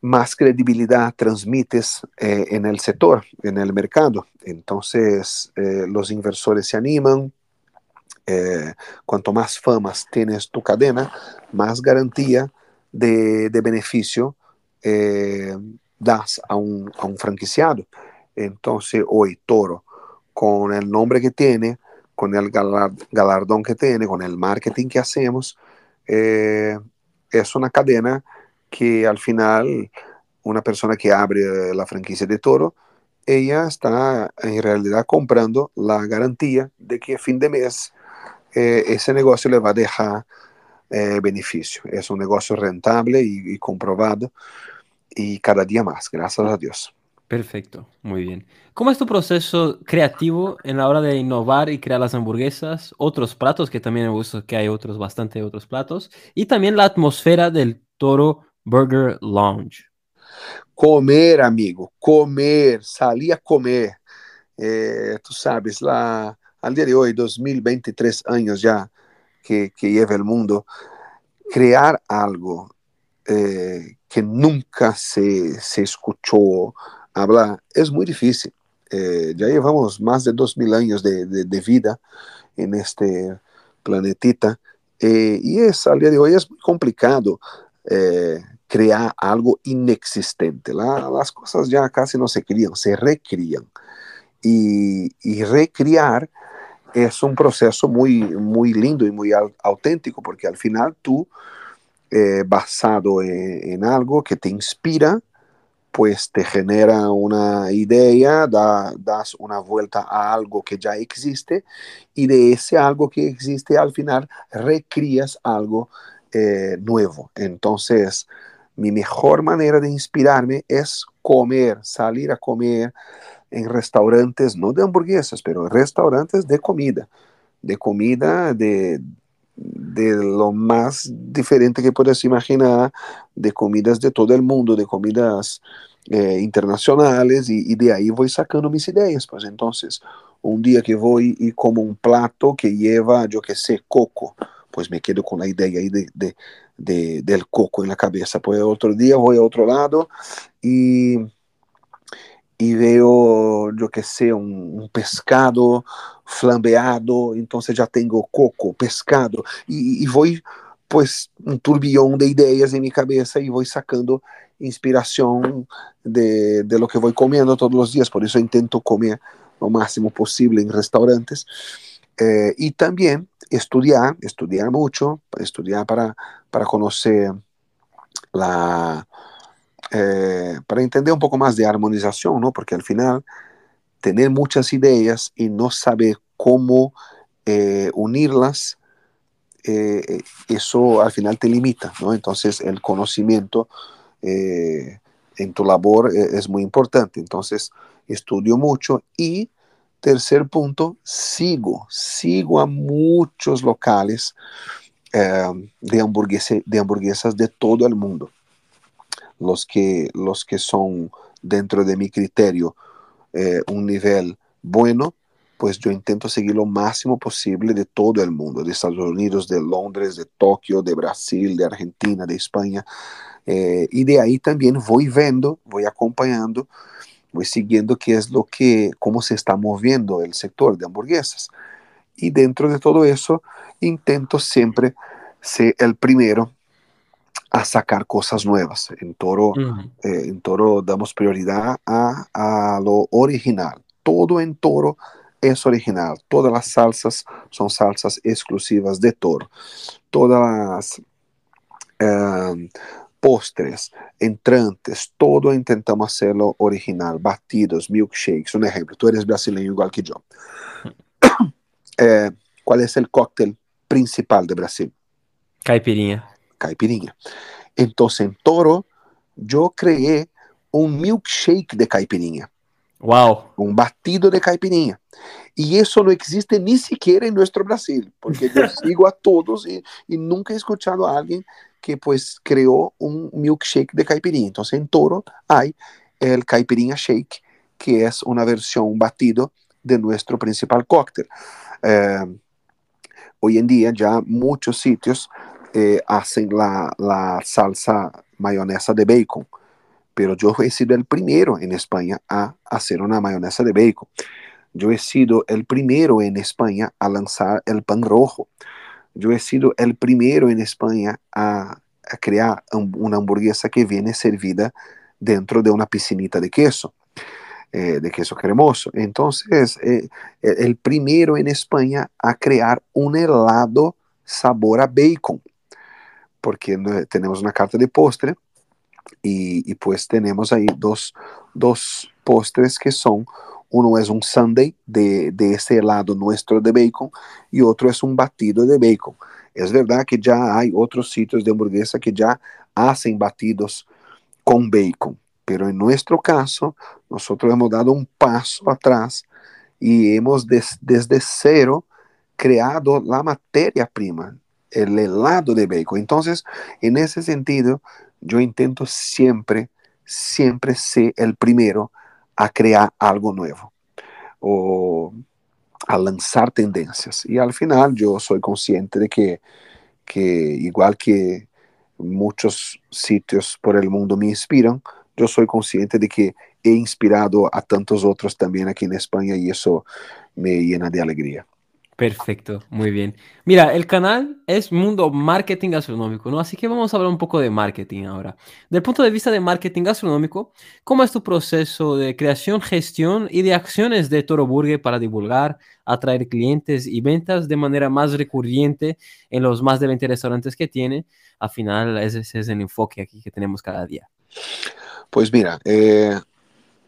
más credibilidad transmites eh, en el sector, en el mercado. Entonces eh, los inversores se animan, eh, cuanto más famas tienes tu cadena, más garantía de, de beneficio eh, das a un, a un, franquiciado. Entonces, hoy Toro, con el nombre que tiene, con el galardón que tiene, con el marketing que hacemos, eh, es una cadena que al final una persona que abre la franquicia de Toro, ella está en realidad comprando la garantía de que a fin de mes eh, ese negocio le va a dejar eh, beneficio. Es un negocio rentable y, y, comprobado y cada día más, gracias a Dios. Perfecto, muy bien. ¿Cómo es tu proceso creativo en la hora de innovar y crear las hamburguesas? Otros platos, que también he visto que hay otros, bastante otros platos. Y también la atmósfera del Toro Burger Lounge. Comer, amigo, comer, salir a comer. Eh, tú sabes, la, al día de hoy, 2023 años ya que, lleva el mundo, crear algo eh, que nunca se, se, escuchó hablar es muy difícil. Eh, ya llevamos más de 2000 años de, vida en este planetita. Eh, y es, al día de hoy es muy complicado crear algo inexistente. las cosas ya casi no se crían, se recrían. Y, y recriar es un proceso muy, muy lindo y muy auténtico, porque al final tú, eh, basado en, algo que te inspira, pues te genera una idea, das una vuelta a algo que ya existe y de ese algo que existe al final recrías algo eh, nuevo. Entonces, mi mejor manera de inspirarme es comer, salir a comer, en restaurantes, no de hamburguesas, pero restaurantes de comida, de comida de, de lo más diferente que puedes imaginar, de comidas de todo el mundo, de comidas eh, internacionales, y, de ahí voy sacando mis ideas. Pues entonces, un día que voy y como un plato que lleva, yo que sé, coco, pues me quedo con la idea ahí de, de, del coco en la cabeza. Pues otro día voy a otro lado y y veo, yo que sé, un, pescado flambeado, entonces ya tengo coco, pescado, y, voy pues un turbillón de ideas en mi cabeza y voy sacando inspiración de, de, lo que voy comiendo todos los días, por eso intento comer lo máximo posible en restaurantes. Eh, y también estudiar, estudiar mucho, estudiar para, para conocer la, eh, para entender un poco más de armonización, ¿no? Porque al final, tener muchas ideas y no saber cómo eh, unirlas, eh, eso al final te limita, ¿no? Entonces, el conocimiento en tu labor es muy importante. Entonces, estudio mucho y tercer punto, sigo, sigo a muchos locales de, de hamburguesas de todo el mundo los que, los que son dentro de mi criterio eh, un nivel bueno, pues yo intento seguir lo máximo posible de todo el mundo, de Estados Unidos, de Londres, de Tokio, de Brasil, de Argentina, de España. Eh, y de ahí también voy viendo, voy acompañando, voy siguiendo qué es lo que, cómo se está moviendo el sector de hamburguesas. Y dentro de todo eso, intento siempre ser el primero a sacar cosas nuevas. En Toro, eh, en Toro damos prioridad a, a, lo original. Todo en Toro es original. Todas las salsas son salsas exclusivas de Toro. Todas las em, postres, entrantes, todo intentamos hacerlo original. Batidos, milkshakes. Un ejemplo, tú eres brasileño igual que yo. Eh, ¿Cuál es el cóctel principal de Brasil? Caipirinha caipirinha. Entonces, en Toro, yo creé un milkshake de caipirinha. Wow. Un batido de caipirinha. Y eso no existe ni siquiera en nuestro Brasil, porque yo sigo a todos y, y, nunca he escuchado a alguien que pues creó un milkshake de caipirinha. Entonces en Toro hay el caipirinha shake, que es una versión, un batido de nuestro principal cóctel. Eh, hoy en día ya muchos sitios eh, hacen la, salsa mayonesa de bacon, pero yo he sido el primero en España a hacer una mayonesa de bacon. Yo he sido el primero en España a lanzar el pan rojo. Yo he sido el primero en España a, a crear una hamburguesa que viene servida dentro de una piscinita de queso. Eh, de queso cremoso. Entonces, eh, el primero en España a crear un helado sabor a bacon porque tenemos una carta de postre y, pues tenemos ahí dos, dos, postres que son, uno es un sundae de, de ese helado nuestro de bacon y otro es un batido de bacon. Es verdad que ya hay otros sitios de hamburguesa que ya hacen batidos con bacon, pero en nuestro caso nosotros hemos dado un paso atrás y hemos desde cero creado la materia prima el helado de bacon. Entonces, en ese sentido, yo intento siempre, siempre ser el primero a crear algo nuevo o a lanzar tendencias. Y al final yo soy consciente de que, que igual que muchos sitios por el mundo me inspiran, yo soy consciente de que he inspirado a tantos otros también aquí en España y eso me llena de alegría. Perfecto, muy bien. Mira, el canal es Mundo Marketing Gastronómico, ¿no? Así que vamos a hablar un poco de marketing ahora. Del punto de vista de marketing gastronómico, ¿cómo es tu proceso de creación, gestión y de acciones de Toro Burger para divulgar, atraer clientes y ventas de manera más recurrente en los más de 20 restaurantes que tiene? Al final, ese, es el enfoque aquí que tenemos cada día. Pues mira, eh,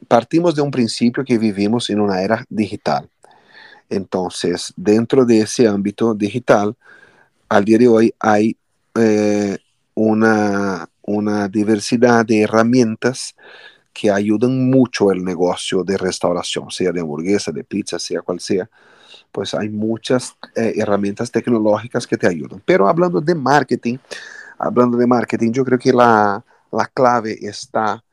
partimos de un principio que vivimos en una era digital entonces, dentro de ese ámbito digital, al día de hoy hay eh, una, una diversidad de herramientas que ayudan mucho el negocio de restauración, sea de hamburguesa, de pizza, sea cual sea. Pues hay muchas eh, herramientas tecnológicas que te ayudan. Pero hablando de marketing, hablando de marketing, yo creo que la, la clave está,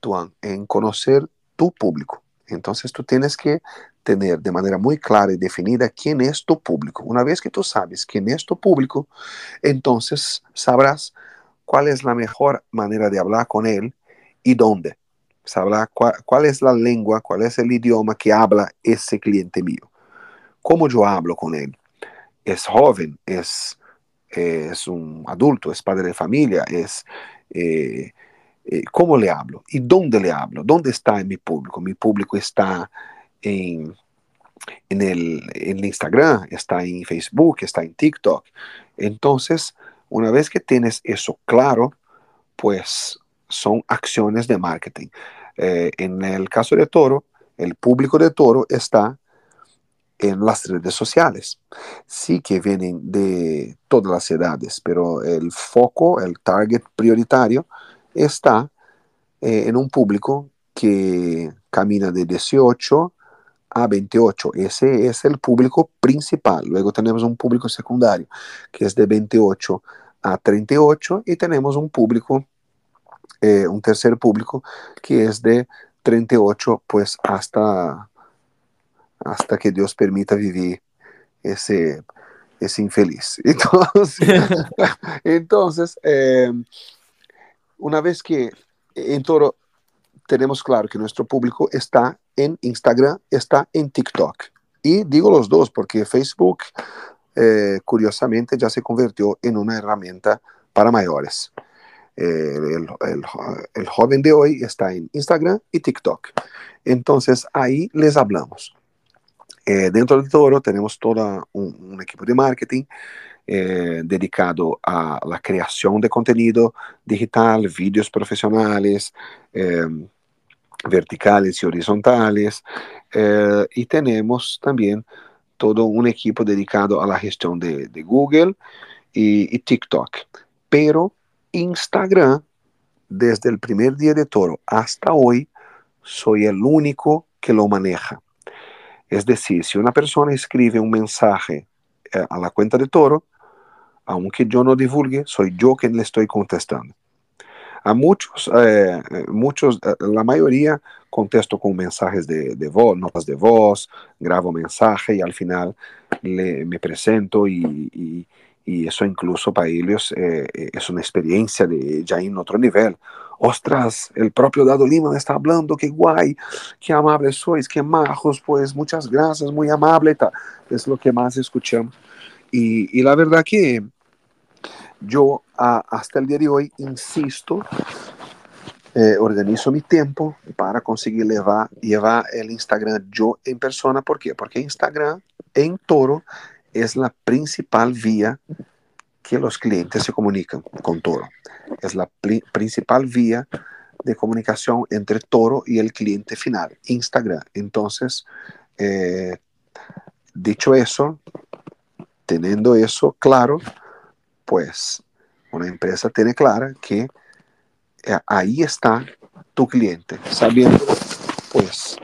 Tuan, en conocer tu público. Entonces tú tienes que tener de manera muy clara y definida quién es tu público. Una vez que tú sabes quién es tu público, entonces sabrás cuál es la mejor manera de hablar con él y dónde. Sabrá cuál, es la lengua, cuál es el idioma que habla ese cliente mío. ¿Cómo yo hablo con él? ¿Es joven? ¿Es, es un adulto? ¿Es padre de familia? ¿Es... Eh, eh, ¿Cómo le hablo? ¿Y dónde le hablo? ¿Dónde está mi público? Mi público está en, el, en Instagram, está en Facebook, está en TikTok. Entonces, una vez que tienes eso claro, pues son acciones de marketing. Eh, en el caso de Toro, el público de Toro está en las redes sociales. Sí que vienen de todas las edades, pero el foco, el target prioritario está eh, en un público que camina de 18 a 28. Ese es el público principal. Luego tenemos un público secundario que es de 28 a 38 y tenemos un público, eh, un tercer público que es de 38 pues hasta, hasta que Dios permita vivir ese, ese infeliz. Entonces, entonces eh, una vez que en Toro tenemos claro que nuestro público está en Instagram, está en TikTok. Y digo los dos porque Facebook, eh, curiosamente, ya se convirtió en una herramienta para mayores. Eh, el, joven de hoy está en Instagram y TikTok. Entonces ahí les hablamos. Eh, dentro de Toro tenemos todo un, equipo de marketing dedicado a la creación de contenido digital, vídeos profesionales, verticales y horizontales. Eh, y tenemos también todo un equipo dedicado a la gestión de, Google y, TikTok. Pero Instagram, desde el primer día de Toro hasta hoy, soy el único que lo maneja. Es decir, si una persona escribe un mensaje eh, a la cuenta de Toro, aunque yo no divulgue, soy yo quien le estoy contestando. Muchos, eh, muchos, eh, la mayoría contesto con mensajes de, de, voz, notas de voz, grabo mensaje y al final le, me presento y, y, eso incluso para ellos eh, es una experiencia de ya en otro nivel. Ostras, el propio Dado Lima está hablando, qué guay, qué amables sois, qué majos, pues muchas gracias, muy amable, es lo que más escuchamos. Y la verdad que yo hasta el día de hoy insisto, eh, organizo mi tiempo para conseguir llevar, llevar el Instagram yo en persona. ¿Por qué? Porque Instagram en Toro es la principal vía que los clientes se comunican con Toro. Es la principal vía de comunicación entre Toro y el cliente final, Instagram. Entonces, eh, dicho eso, teniendo eso claro, pues una empresa tiene clara que eh, ahí está tu cliente, sabiendo, pues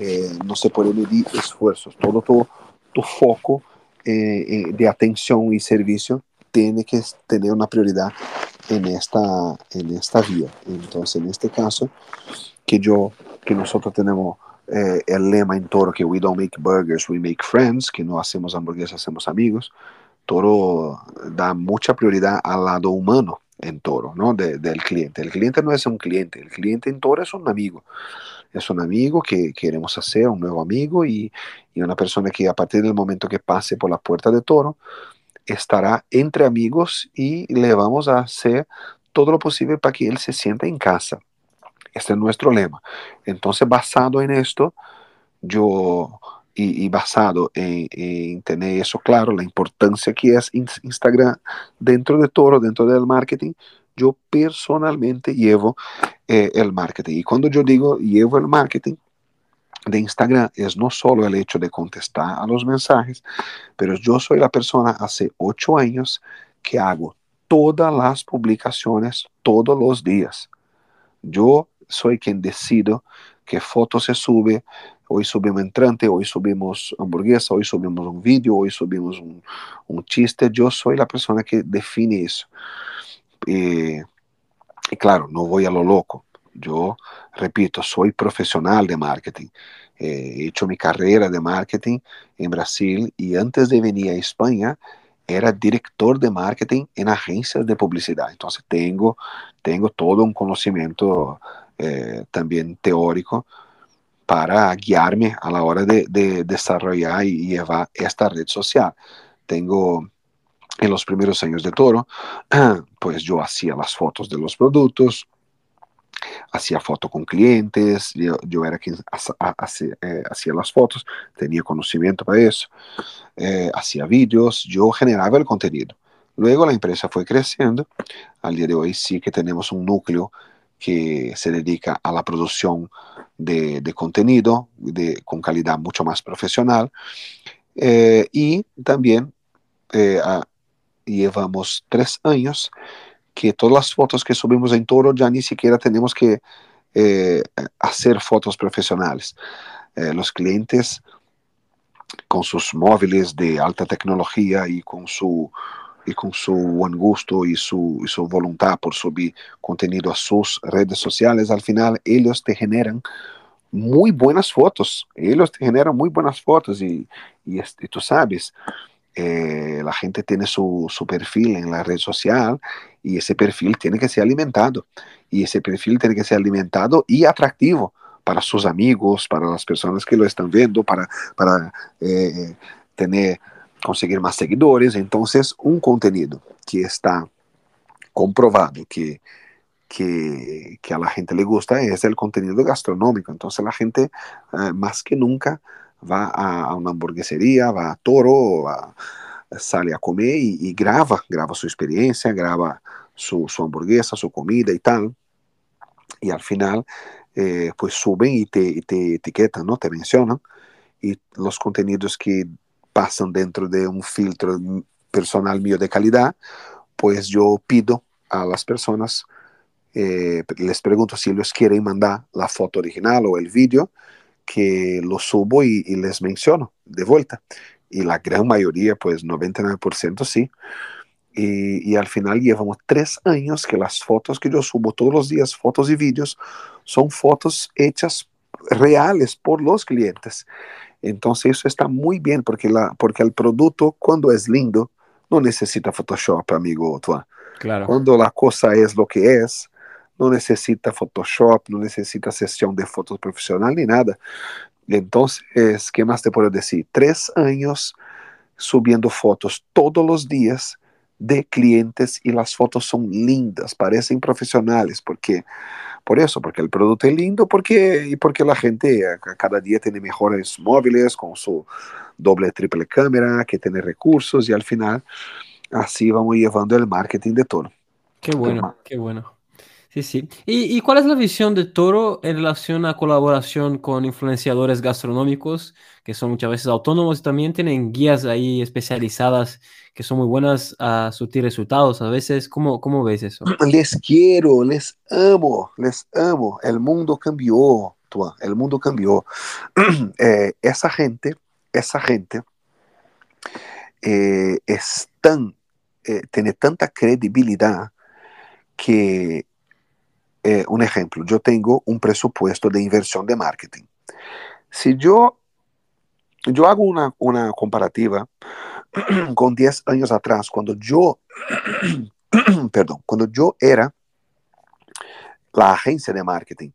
eh, no se puede medir esfuerzos, todo tu, tu foco eh, de atención y servicio tiene que tener una prioridad en esta, en esta vía. Entonces, en este caso, que yo, que nosotros tenemos el lema en Toro que we don't make burgers, we make friends, que no hacemos hamburguesas, hacemos amigos. Toro da mucha prioridad al lado humano. en Toro, ¿no? del cliente. El cliente no es un cliente, el cliente en Toro es un amigo. Es un amigo que queremos hacer, un nuevo amigo y, y una persona que a partir del momento que pase por la puerta de Toro, estará entre amigos y le vamos a hacer todo lo posible para que él se sienta en casa. Este es nuestro lema. Entonces, basado en esto, yo, y, basado en, tener eso claro, la importancia que es Instagram dentro de todo, dentro del marketing, yo personalmente llevo eh, el marketing. Y cuando yo digo llevo el marketing de Instagram, es no solo el hecho de contestar a los mensajes, pero yo soy la persona hace ocho años que hago todas las publicaciones todos los días. Yo soy quien decido qué foto se sube, hoy subimos entrante, hoy subimos hamburguesa, hoy subimos un vídeo, hoy subimos un, un, chiste. Yo soy la persona que define eso. Eh, y claro, no voy a lo loco. Yo, repito, soy profesional de marketing. Eh, he hecho mi carrera de marketing en Brasil y antes de venir a España era director de marketing en agencias de publicidad. Entonces tengo, tengo todo un conocimiento eh, también teórico para guiarme a la hora de, desarrollar y llevar esta red social. Tengo en los primeros años de Toro, pues yo hacía las fotos de los productos, hacía fotos con clientes, yo, era quien eh, hacía, las fotos, tenía conocimiento para eso, eh, hacía vídeos, yo generaba el contenido. Luego la empresa fue creciendo, al día de hoy sí que tenemos un núcleo que se dedica a la producción de, contenido con calidad mucho más profesional. Eh, y también eh, llevamos tres años que todas las fotos que subimos en Toro ya ni siquiera tenemos que eh, hacer fotos profesionales. los clientes con sus móviles de alta tecnología y con su y con su buen y su, su voluntad por subir contenido a sus redes sociales, al final ellos te generan muy buenas fotos. Ellos te generan muy buenas fotos y, y, este, tú sabes, eh, la gente tiene su, su, perfil en la red social y ese perfil tiene que ser alimentado. Y ese perfil tiene que ser alimentado y atractivo para sus amigos, para las personas que lo están viendo, para, para eh, tener conseguir más seguidores. Entonces, un contenido que está comprobado que, que, que, a la gente le gusta es el contenido gastronómico. Entonces, la gente eh, más que nunca va a, una hamburguesería, va a Toro, va, sale a comer y, graba, graba su experiencia, graba su, su, hamburguesa, su comida y tal. Y al final, eh, pues suben y te, te etiquetan, ¿no? Te mencionan. Y los contenidos que pasan dentro de un filtro personal mío de calidad, pues yo pido a las personas, eh, les pregunto si ellos quieren mandar la foto original o el vídeo, que lo subo y, les menciono de vuelta. Y la gran mayoría, pues 99% sí. Y, y, al final llevamos tres años que las fotos que yo subo todos los días, fotos y vídeos, son fotos hechas reales por los clientes. Entonces eso está muy bien porque, la, porque el producto cuando es lindo no necesita Photoshop, amigo Claro. Cuando la cosa es lo que es, no necesita Photoshop, no necesita sesión de fotos profesional ni nada. Entonces, ¿qué más te puedo decir? Tres años subiendo fotos todos los días de clientes y las fotos son lindas, parecen profesionales, porque por eso, porque el producto es lindo porque, y porque la gente cada día tiene mejores móviles con su doble, triple cámara, que tiene recursos y al final así vamos llevando el marketing de todo. Qué bueno, qué bueno. Sí, sí. ¿Y, cuál es la visión de Toro en relación a colaboración con influenciadores gastronómicos, que son muchas veces autónomos y también tienen guías ahí especializadas que son muy buenas a surtir resultados a veces? ¿Cómo, cómo ves eso? Les quiero, les amo, les amo. El mundo cambió, el mundo cambió. Eh, esa gente, esa gente eh, es tan, eh, tiene tanta credibilidad que eh, un ejemplo, yo tengo un presupuesto de inversión de marketing. Si yo, yo hago una, una comparativa con 10 años atrás, cuando yo, perdón, cuando yo era la agencia de marketing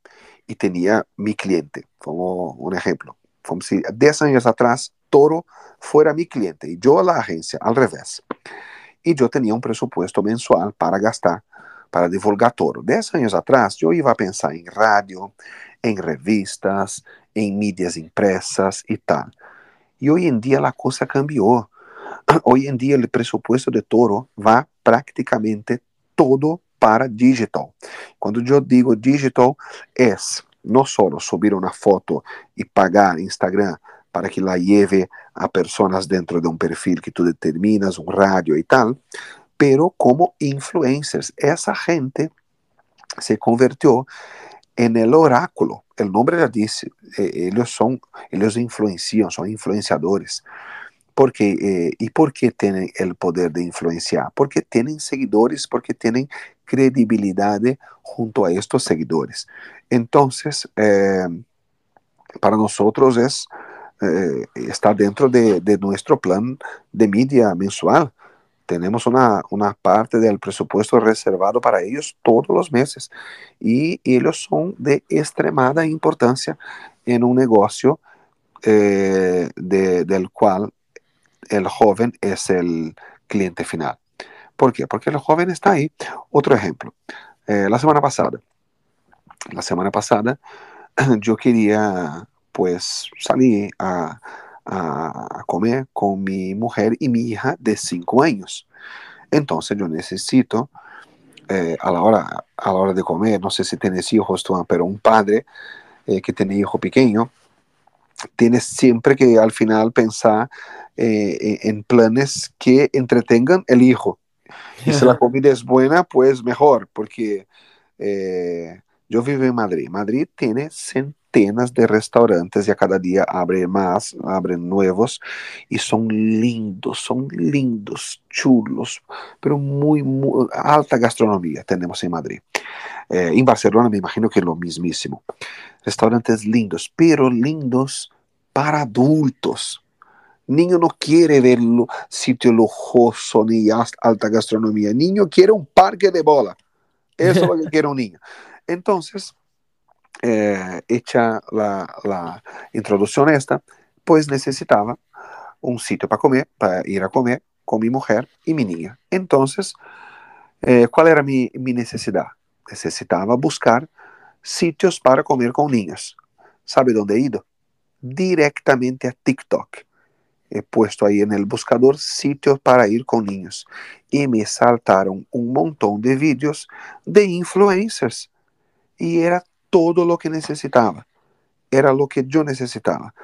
y tenía mi cliente, como un ejemplo, como si 10 años atrás Toro fuera mi cliente y yo la agencia, al revés. Y yo tenía un presupuesto mensual para gastar, para divulgar Toro. 10 años atrás yo iba a pensar en radio, en revistas, en medias impresas y tal. Y hoy en día la cosa cambió. Hoy en día el presupuesto de Toro va prácticamente todo para digital. Cuando yo digo digital es no solo subir una foto y pagar Instagram para que la lleve a personas dentro de un perfil que tú determinas, un radio y tal, pero como influencers. Esa gente se convirtió en el oráculo. El nombre ya dice, eh, ellos son, ellos influencian, son influenciadores. Porque, eh, ¿Y por qué tienen el poder de influenciar? Porque tienen seguidores, porque tienen credibilidad junto a estos seguidores. Entonces, eh, para nosotros es, está dentro de, de, nuestro plan de media mensual. Tenemos una, una, parte del presupuesto reservado para ellos todos los meses y ellos son de extremada importancia en un negocio eh, de, del cual el joven es el cliente final. ¿Por qué? Porque el joven está ahí. Otro ejemplo, eh, la semana pasada, la semana pasada yo quería pues salir a, a, comer con mi mujer y mi hija de 5 años. Entonces yo necesito, eh, a, la hora, a la hora de comer, no sé si tienes hijos tú, pero un padre eh, que tiene hijo pequeño, tienes siempre que al final pensar eh, en planes que entretengan el hijo. Y si la comida es buena, pues mejor, porque eh, yo vivo en Madrid. Madrid tiene centenas de restaurantes y a cada día abre más, abren nuevos y son lindos, son lindos, chulos, pero muy, alta gastronomía tenemos en Madrid. Eh, en Barcelona me imagino que lo mismísimo. Restaurantes lindos, pero lindos para adultos. Niño no quiere ver sitio lujoso ni alta gastronomía. Niño quiere un parque de bola. Eso es lo que quiere un niño. Entonces, eh, hecha la, introducción esta, pues necesitaba un sitio para comer, para ir a comer con mi mujer y mi niña. Entonces, eh, ¿cuál era mi, mi necesidad? Necesitaba buscar sitios para comer con niños. ¿Sabe dónde he ido? directamente a TikTok. He puesto ahí en el buscador sitios para ir con niños y me saltaron un montón de vídeos de influencers y era todo lo que necesitaba. Era lo que yo necesitaba.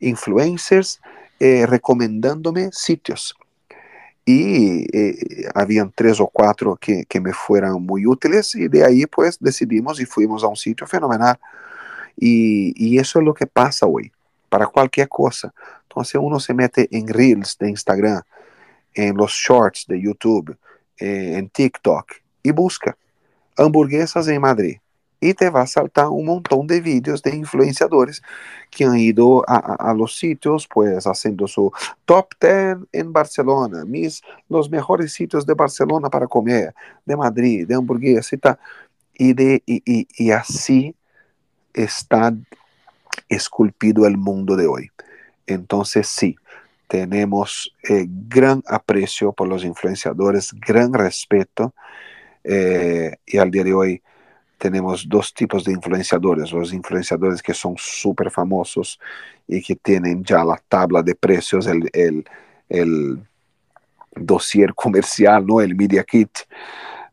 Influencers eh, recomendándome sitios. Y eh, habían tres o cuatro que, que me fueran muy útiles y de ahí pues decidimos y fuimos a un sitio fenomenal y, eso es lo que pasa hoy, para cualquier cosa. Entonces uno se mete en Reels de Instagram, en los Shorts de YouTube, eh, en TikTok y busca hamburguesas en Madrid. Y te va a saltar un montón de vídeos de influenciadores que han ido a, los sitios, pues haciendo su top 10 en Barcelona, mis, los mejores sitios de Barcelona para comer, de Madrid, de hamburguesas y tal. Y, de, y, y así está esculpido el mundo de hoy. Entonces sí, tenemos eh, gran aprecio por los influenciadores, gran respeto eh, y al día de hoy tenemos dos tipos de influenciadores, los influenciadores que son súper famosos y que tienen ya la tabla de precios, el, el, dossier comercial, ¿no? el media kit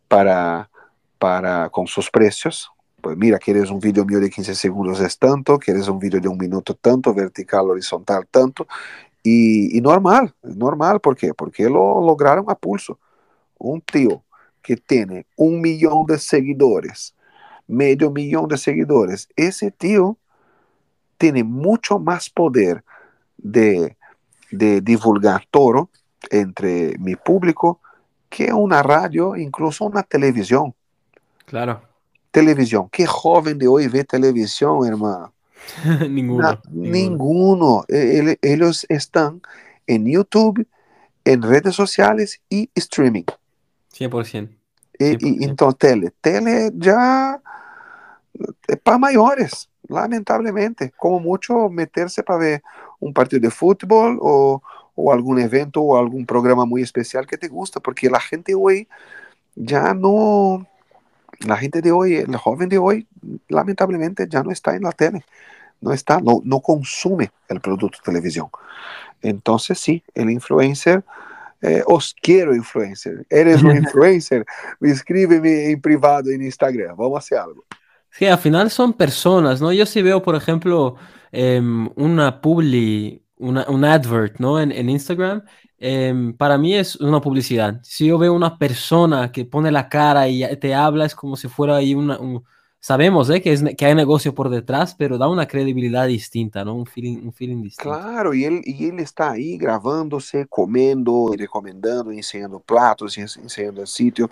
para, para, con sus precios, pues mira, quieres un vídeo mío de 15 segundos? Es tanto, quieres un vídeo de un minuto? Tanto, vertical, horizontal tanto, y normal, normal, ¿por? Porque lo lograron a pulso. Un tío que tiene un millón de seguidores, medio millón de seguidores, ese tío tiene mucho más poder de, de divulgar toro entre mi público que una radio, incluso una televisión. Claro televisión. ¿Qué joven de hoy ve televisión, hermano? ninguno, ninguno. E, ellos están en YouTube, en redes sociales y streaming. 100%. E, e, então, tele. Tele já é para maiores, lamentavelmente. Como muito, meter-se para ver um partido de futebol ou, ou algum evento ou algum programa muito especial que te gusta, porque a gente hoje já não. A gente de hoje, o jovem de hoje, lamentavelmente, já não está na tele. Não está, não consume o produto de televisão. Então, sim, o influencer eh, os quiero influencer. ¿Eres un influencer? Escríbeme en privado en Instagram. Vamos a hacer algo. Sí, al final son personas, ¿no? Yo sí veo, por ejemplo, eh, una publi, una, un advert, ¿no? En, en Instagram, eh, para mí es una publicidad. Si yo veo una persona que pone la cara y te habla, es como si fuera ahí una, un, sabemos ¿eh? que, es, que hay negocio por detrás, pero da una credibilidad distinta, ¿no? Un feeling, un feeling distinto. Claro, y él, y él está ahí grabándose, comiendo, recomendando, enseñando platos, enseñando el sitio,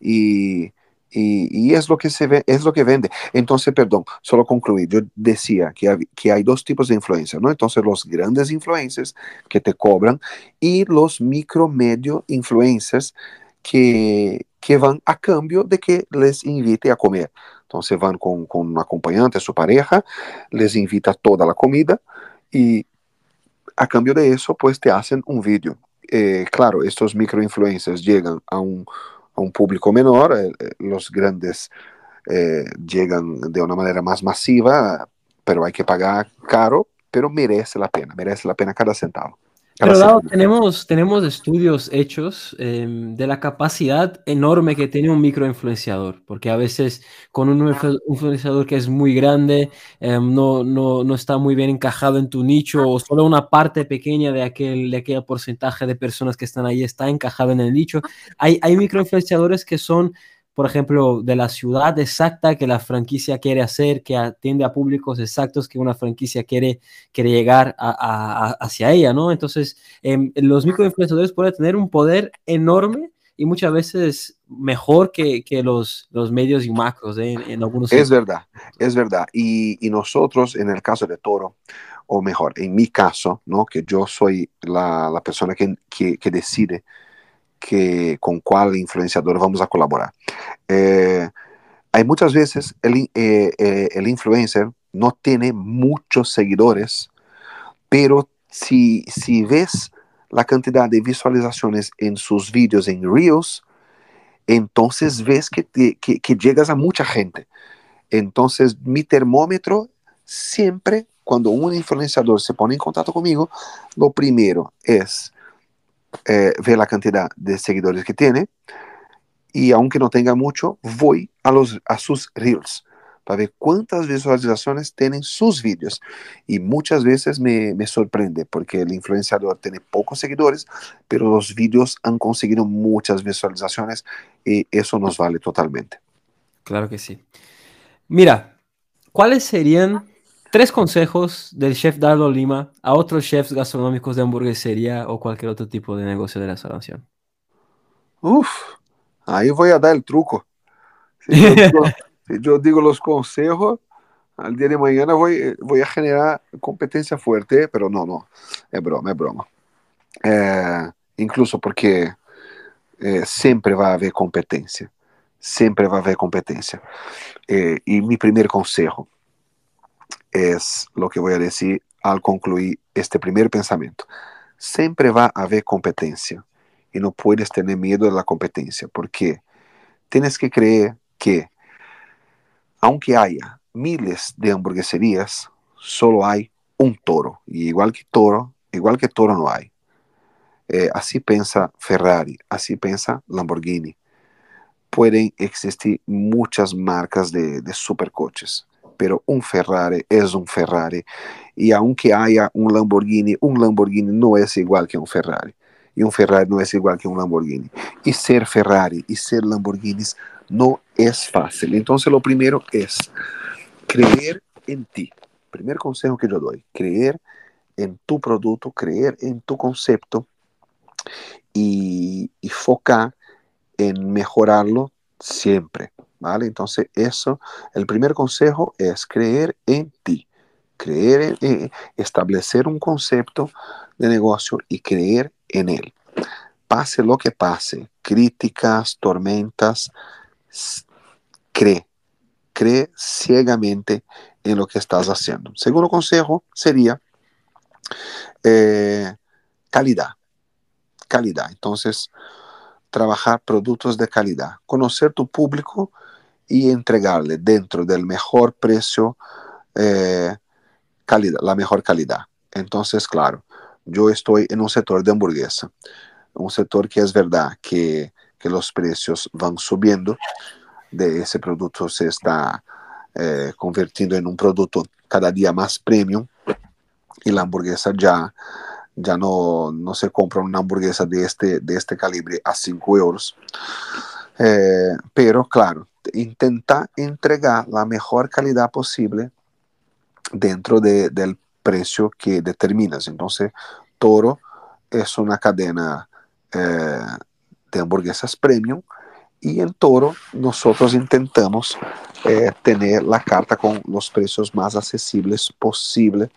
y, y, y, es lo que se ve, es lo que vende. Entonces, perdón, solo concluir, yo decía que, que hay dos tipos de influencers, ¿no? Entonces, los grandes influencers que te cobran y los micro, medio influencers que, que van a cambio de que les invite a comer. Então você vai com, com um acompanhante, sua pareja, les invita toda a comida e a cambio de isso, pues te hacen um vídeo. Eh, claro, estes microinfluencers chegam a um, um público menor, eh, os grandes eh, chegam de uma maneira mais massiva, pero hay que pagar caro, pero merece la pena, merece la pena cada centavo. Pero tenemos, tenemos estudios hechos eh, de la capacidad enorme que tiene un microinfluenciador, porque a veces con un influenciador que es muy grande, eh, no, no, no, está muy bien encajado en tu nicho o solo una parte pequeña de aquel, de aquel porcentaje de personas que están ahí está encajado en el nicho. Hay, hay microinfluenciadores que son por ejemplo, de la ciudad exacta que la franquicia quiere hacer, que atiende a públicos exactos que una franquicia quiere, quiere llegar a, a, hacia ella, ¿no? Entonces, eh, los microinfluenciadores pueden tener un poder enorme y muchas veces mejor que, que los, los, medios y macros ¿eh? en, en, algunos Es verdad, es verdad. Y, y, nosotros, en el caso de Toro, o mejor, en mi caso, ¿no? que yo soy la, la persona que, que, que decide que, con cuál influenciador vamos a colaborar. Eh, hay muchas veces el, eh, eh, el, influencer no tiene muchos seguidores, pero si, si ves la cantidad de visualizaciones en sus vídeos en Reels, entonces ves que, te, que, que llegas a mucha gente. Entonces mi termómetro siempre, cuando un influenciador se pone en contacto conmigo, lo primero es eh, ver la cantidad de seguidores que tiene y aunque no tenga mucho, voy a, los, a sus reels para ver cuántas visualizaciones tienen sus vídeos. Y muchas veces me, me, sorprende porque el influenciador tiene pocos seguidores, pero los vídeos han conseguido muchas visualizaciones y eso nos vale totalmente. Claro que sí. Mira, ¿cuáles serían Tres consejos del chef Dardo Lima a otros chefs gastronómicos de hamburguesería o cualquier otro tipo de negocio de restauración. Uf, ahí voy a dar el truco. Si yo digo, si yo digo los consejos, al día de mañana voy, voy a generar competencia fuerte, pero no, no, es broma, es broma. Eh, incluso porque eh, siempre va a haber competencia, siempre va a haber competencia. Eh, y mi primer consejo, es lo que voy a decir al concluir este primer pensamiento. Siempre va a haber competencia y no puedes tener miedo de la competencia porque tienes que creer que aunque haya miles de hamburgueserías, solo hay un toro. Y igual que toro, igual que toro no hay. Eh, así piensa Ferrari, así piensa Lamborghini. Pueden existir muchas marcas de, de supercoches pero un Ferrari es un Ferrari. Y aunque haya un Lamborghini, un Lamborghini no es igual que un Ferrari. Y un Ferrari no es igual que un Lamborghini. Y ser Ferrari y ser Lamborghinis no es fácil. Entonces lo primero es creer en ti. Primer consejo que yo doy, creer en tu producto, creer en tu concepto y, y focar en mejorarlo siempre. ¿Vale? Entonces, eso, el primer consejo es creer en ti, creer en, establecer un concepto de negocio y creer en él. pase lo que pase, críticas, tormentas, cree, cree ciegamente en lo que estás haciendo. Segundo consejo sería eh, calidad, calidad. Entonces, trabajar productos de calidad, conocer tu público y entregarle dentro del mejor precio eh, calidad, la mejor calidad. Entonces, claro, yo estoy en un sector de hamburguesa, un sector que es verdad que, que los precios van subiendo, de ese producto se está eh, convirtiendo en un producto cada día más premium y la hamburguesa ya, ya no, no se compra una hamburguesa de este, de este calibre a 5 euros. Eh, pero claro, intenta entregar la mejor calidad posible dentro de, del precio que determinas. Entonces, Toro es una cadena eh, de hamburguesas premium y en Toro nosotros intentamos eh, tener la carta con los precios más accesibles posible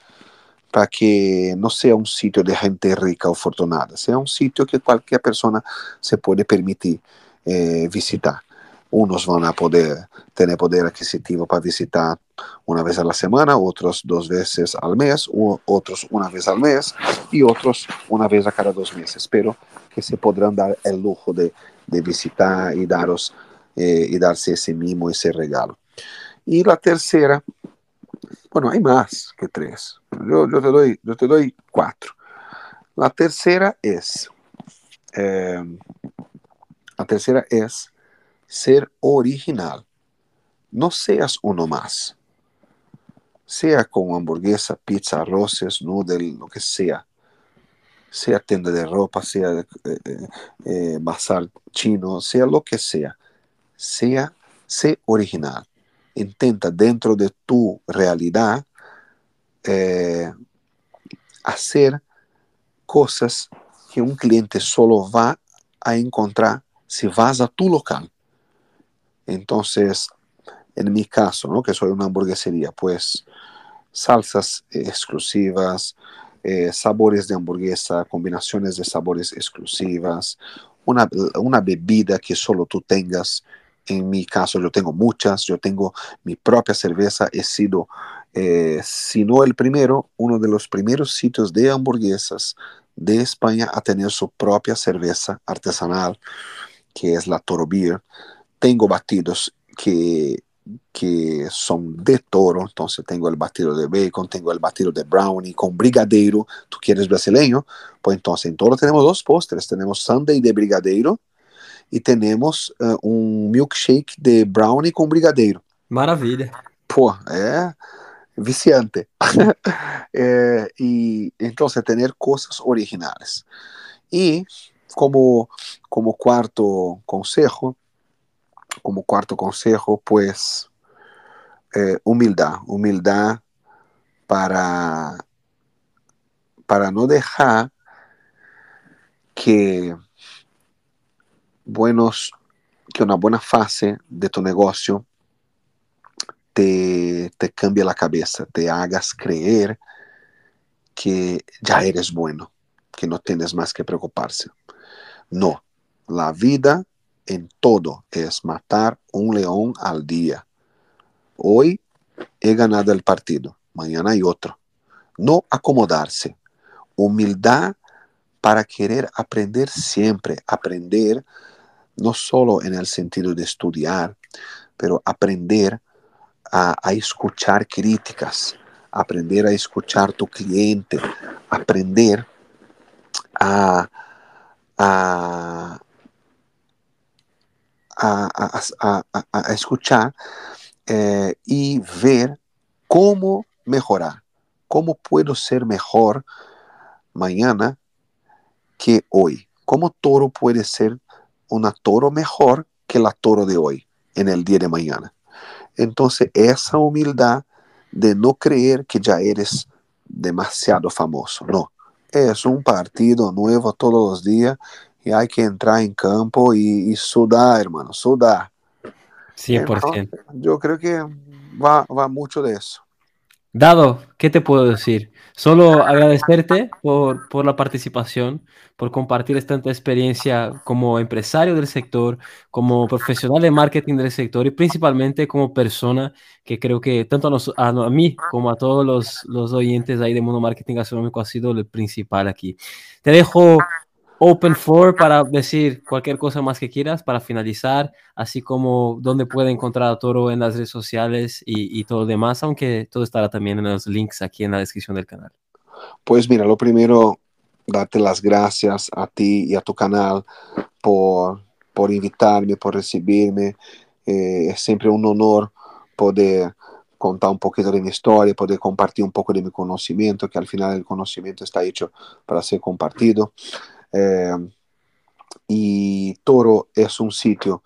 para que no sea un sitio de gente rica o afortunada, sea un sitio que cualquier persona se puede permitir eh, visitar. Unos van a poder tener poder adquisitivo para visitar una vez a la semana, otros dos veces al mes, otros una vez al mes y otros una vez a cada dos meses, pero que se podrán dar el lujo de, de visitar y, daros, eh, y darse ese mimo, ese regalo. Y la tercera bueno, hay más que tres. Yo, yo, te, doy, yo te doy cuatro. La tercera es, eh, la tercera es ser original. No seas uno más. Sea con hamburguesa, pizza, arroces, noodle, lo que sea. Sea tienda de ropa, sea eh, eh, eh bazar chino, sea lo que sea. Sea, sé original intenta dentro de tu realidad hacer cosas que un cliente solo va a encontrar si vas a tu local. Entonces, en mi caso, ¿no? que soy una hamburguesería, pues salsas exclusivas, eh, sabores de hamburguesa, combinaciones de sabores exclusivas, una, una bebida que solo tú tengas en mi caso yo tengo muchas, yo tengo mi propia cerveza, he sido, eh, si no el primero, uno de los primeros sitios de hamburguesas de España a tener su propia cerveza artesanal, que es la Toro Beer. Tengo batidos que, que son de toro, entonces tengo el batido de bacon, tengo el batido de brownie con brigadeiro. ¿Tú quieres brasileño? Pues entonces en toro tenemos dos postres, tenemos sundae de brigadeiro, e temos uh, um milkshake de brownie com brigadeiro. Maravilha. Pô, é viciante. é, e então, ter coisas originais. E como, como quarto consejo, como quarto consejo, pues, eh, humildade. Humildade para, para não deixar que buenos, que una buena fase de tu negocio te, te cambie la cabeza, te hagas creer que ya eres bueno, que no tienes más que preocuparse. No, la vida en todo es matar un león al día. Hoy he ganado el partido, mañana hay otro. No acomodarse. Humildad para querer aprender siempre, aprender no solo en el sentido de estudiar, pero aprender a, escuchar críticas, aprender a escuchar tu cliente, aprender a, a, escuchar eh, y ver cómo mejorar, cómo puedo ser mejor mañana que hoy, cómo toro puede ser una toro mejor que la toro de hoy, en el día de mañana. Entonces, esa humildad de no creer que ya eres demasiado famoso, no. Es un partido nuevo todos los días y hay que entrar en campo y, sudar, hermano, sudar. 100%. yo creo que va, va mucho de eso. Dado, ¿qué te puedo decir? Solo agradecerte por, por la participación, por compartir esta experiencia como empresario del sector, como profesional de marketing del sector y principalmente como persona que creo que tanto a, nos- a, a mí como a todos los, los oyentes ahí de Mundo Marketing Gastronómico ha sido el principal aquí. Te dejo open floor para decir cualquier cosa más que quieras para finalizar, así como dónde puede encontrar a Toro en las redes sociales y, y todo lo demás, aunque todo estará también en los links aquí en la descripción del canal. Pues mira, lo primero, darte las gracias a ti y a tu canal por, por invitarme, por recibirme. Eh, es siempre un honor poder contar un poquito de mi historia, poder compartir un poco de mi conocimiento, que al final el conocimiento está hecho para ser compartido. Eh, y Toro es un sitio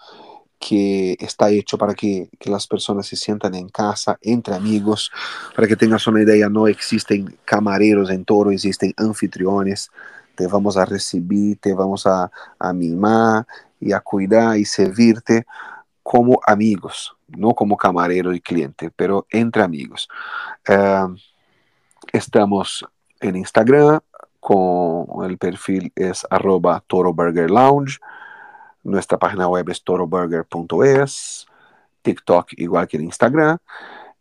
que está hecho para que, las personas se sientan en casa, entre amigos. Para que tengas una idea, no existen camareros en Toro, existen anfitriones. Te vamos a recibir, te vamos a, a mimar y a cuidar y servirte como amigos, no como camarero y cliente, pero entre amigos. Uh, estamos en Instagram con el perfil es arroba Toro Burger Lounge. Nuestra página web es toroburger.es, TikTok igual que en Instagram.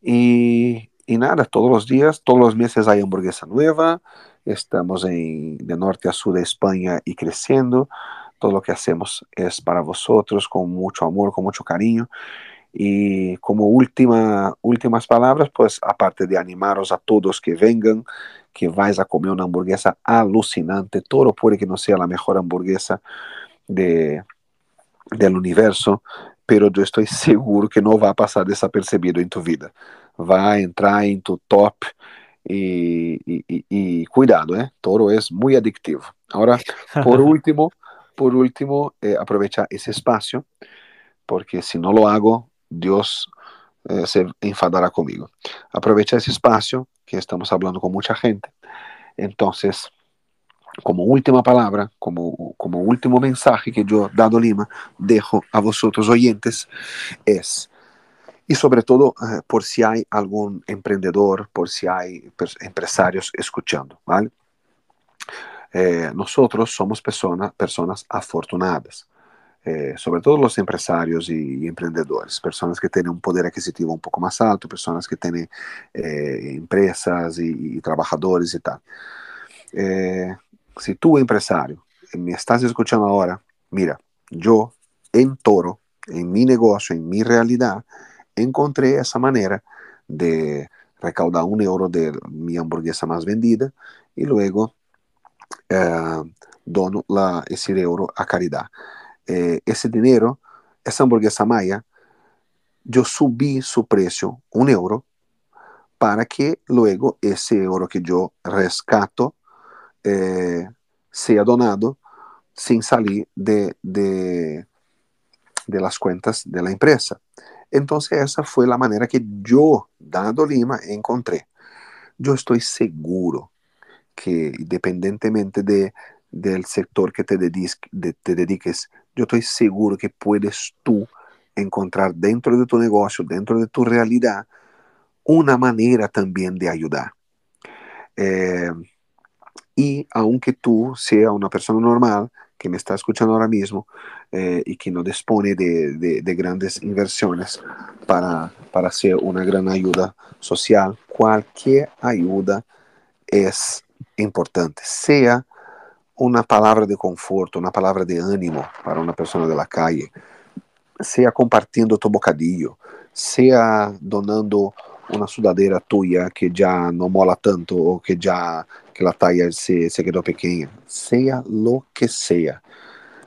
Y, y, nada, todos los días, todos los meses hay hamburguesa nueva. Estamos en, de norte a sur de España y creciendo. Todo lo que hacemos es para vosotros, con mucho amor, con mucho cariño. Y como última, últimas palabras, pues aparte de animaros a todos que vengan, que vais a comer una hamburguesa alucinante, todo puede que no sea la mejor hamburguesa de, del universo, pero yo estoy seguro que no va a pasar desapercibido en tu vida. Va a entrar en tu top y, y, y, y cuidado, ¿eh? Toro es muy adictivo. Ahora, por último, por último, eh, aprovecha ese espacio, porque si no lo hago, Dios eh, se enfadará conmigo. Aprovecha ese espacio, que estamos hablando con mucha gente. Entonces, como última palabra, como, como último mensaje que yo, Dado Lima, dejo a vosotros oyentes es, y sobre todo eh, por si hay algún emprendedor, por si hay empresarios escuchando, ¿vale? Eh, nosotros somos persona, personas afortunadas. Eh, sobre todo los empresarios y, y, emprendedores, personas que tienen un poder adquisitivo un poco más alto, personas que tienen eh, empresas y, y, trabajadores y tal. Eh, si tú, empresario, me estás escuchando ahora, mira, yo en Toro, en mi negocio, en mi realidad, encontré esa manera de recaudar un euro de mi hamburguesa más vendida y luego dono la, ese euro a caridad eh, ese dinero, esa hamburguesa maya, yo subí su precio un euro para que luego ese euro que yo rescato eh, sea donado sin salir de, de, de, las cuentas de la empresa. Entonces esa fue la manera que yo, Dado Lima, encontré. Yo estoy seguro que independientemente de, del sector que te dediques, de, te dediques, yo estoy seguro que puedes tú encontrar dentro de tu negocio, dentro de tu realidad, una manera también de ayudar. Eh, y aunque tú seas una persona normal que me está escuchando ahora mismo eh, y que no dispone de, de, de grandes inversiones para, para hacer una gran ayuda social, cualquier ayuda es importante, sea una palabra de conforto, una palabra de ánimo para una persona de la calle, sea compartiendo tu bocadillo, sea donando una sudadera tuya que ya no mola tanto o que ya que la talla se, se quedó pequeña, sea lo que sea.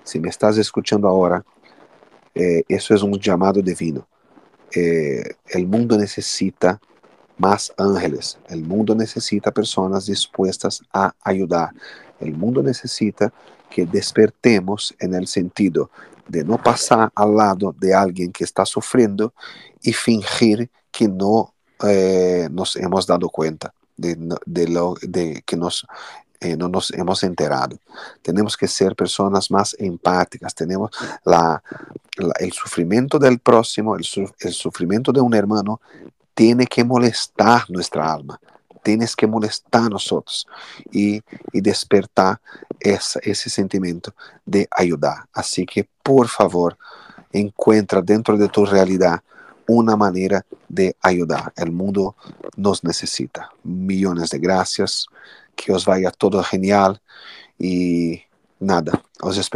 Si me estás escuchando ahora, eh, eso es un llamado divino. Eh, el mundo necesita más ángeles, el mundo necesita personas dispuestas a ayudar, el mundo necesita que despertemos en el sentido de no pasar al lado de alguien que está sufriendo y fingir que no eh, nos hemos dado cuenta de, lo de que nos eh, no nos hemos enterado. Tenemos que ser personas más empáticas. Tenemos la, la, el sufrimiento del próximo, el, el, sufrimiento de un hermano, tiene que molestar nuestra alma, tienes que molestar a nosotros y, y despertar esa, ese sentimiento de ayudar. Así que, por favor, encuentra dentro de tu realidad una manera de ayudar. El mundo nos necesita. Millones de gracias. Que os vaya todo genial. Y nada, os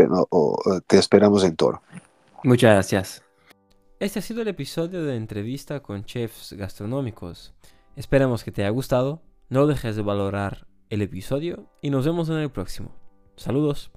te esperamos en Toro. Muchas gracias. Este ha sido el episodio de entrevista con chefs gastronómicos. Esperamos que te haya gustado. No dejes de valorar el episodio y nos vemos en el próximo. Saludos.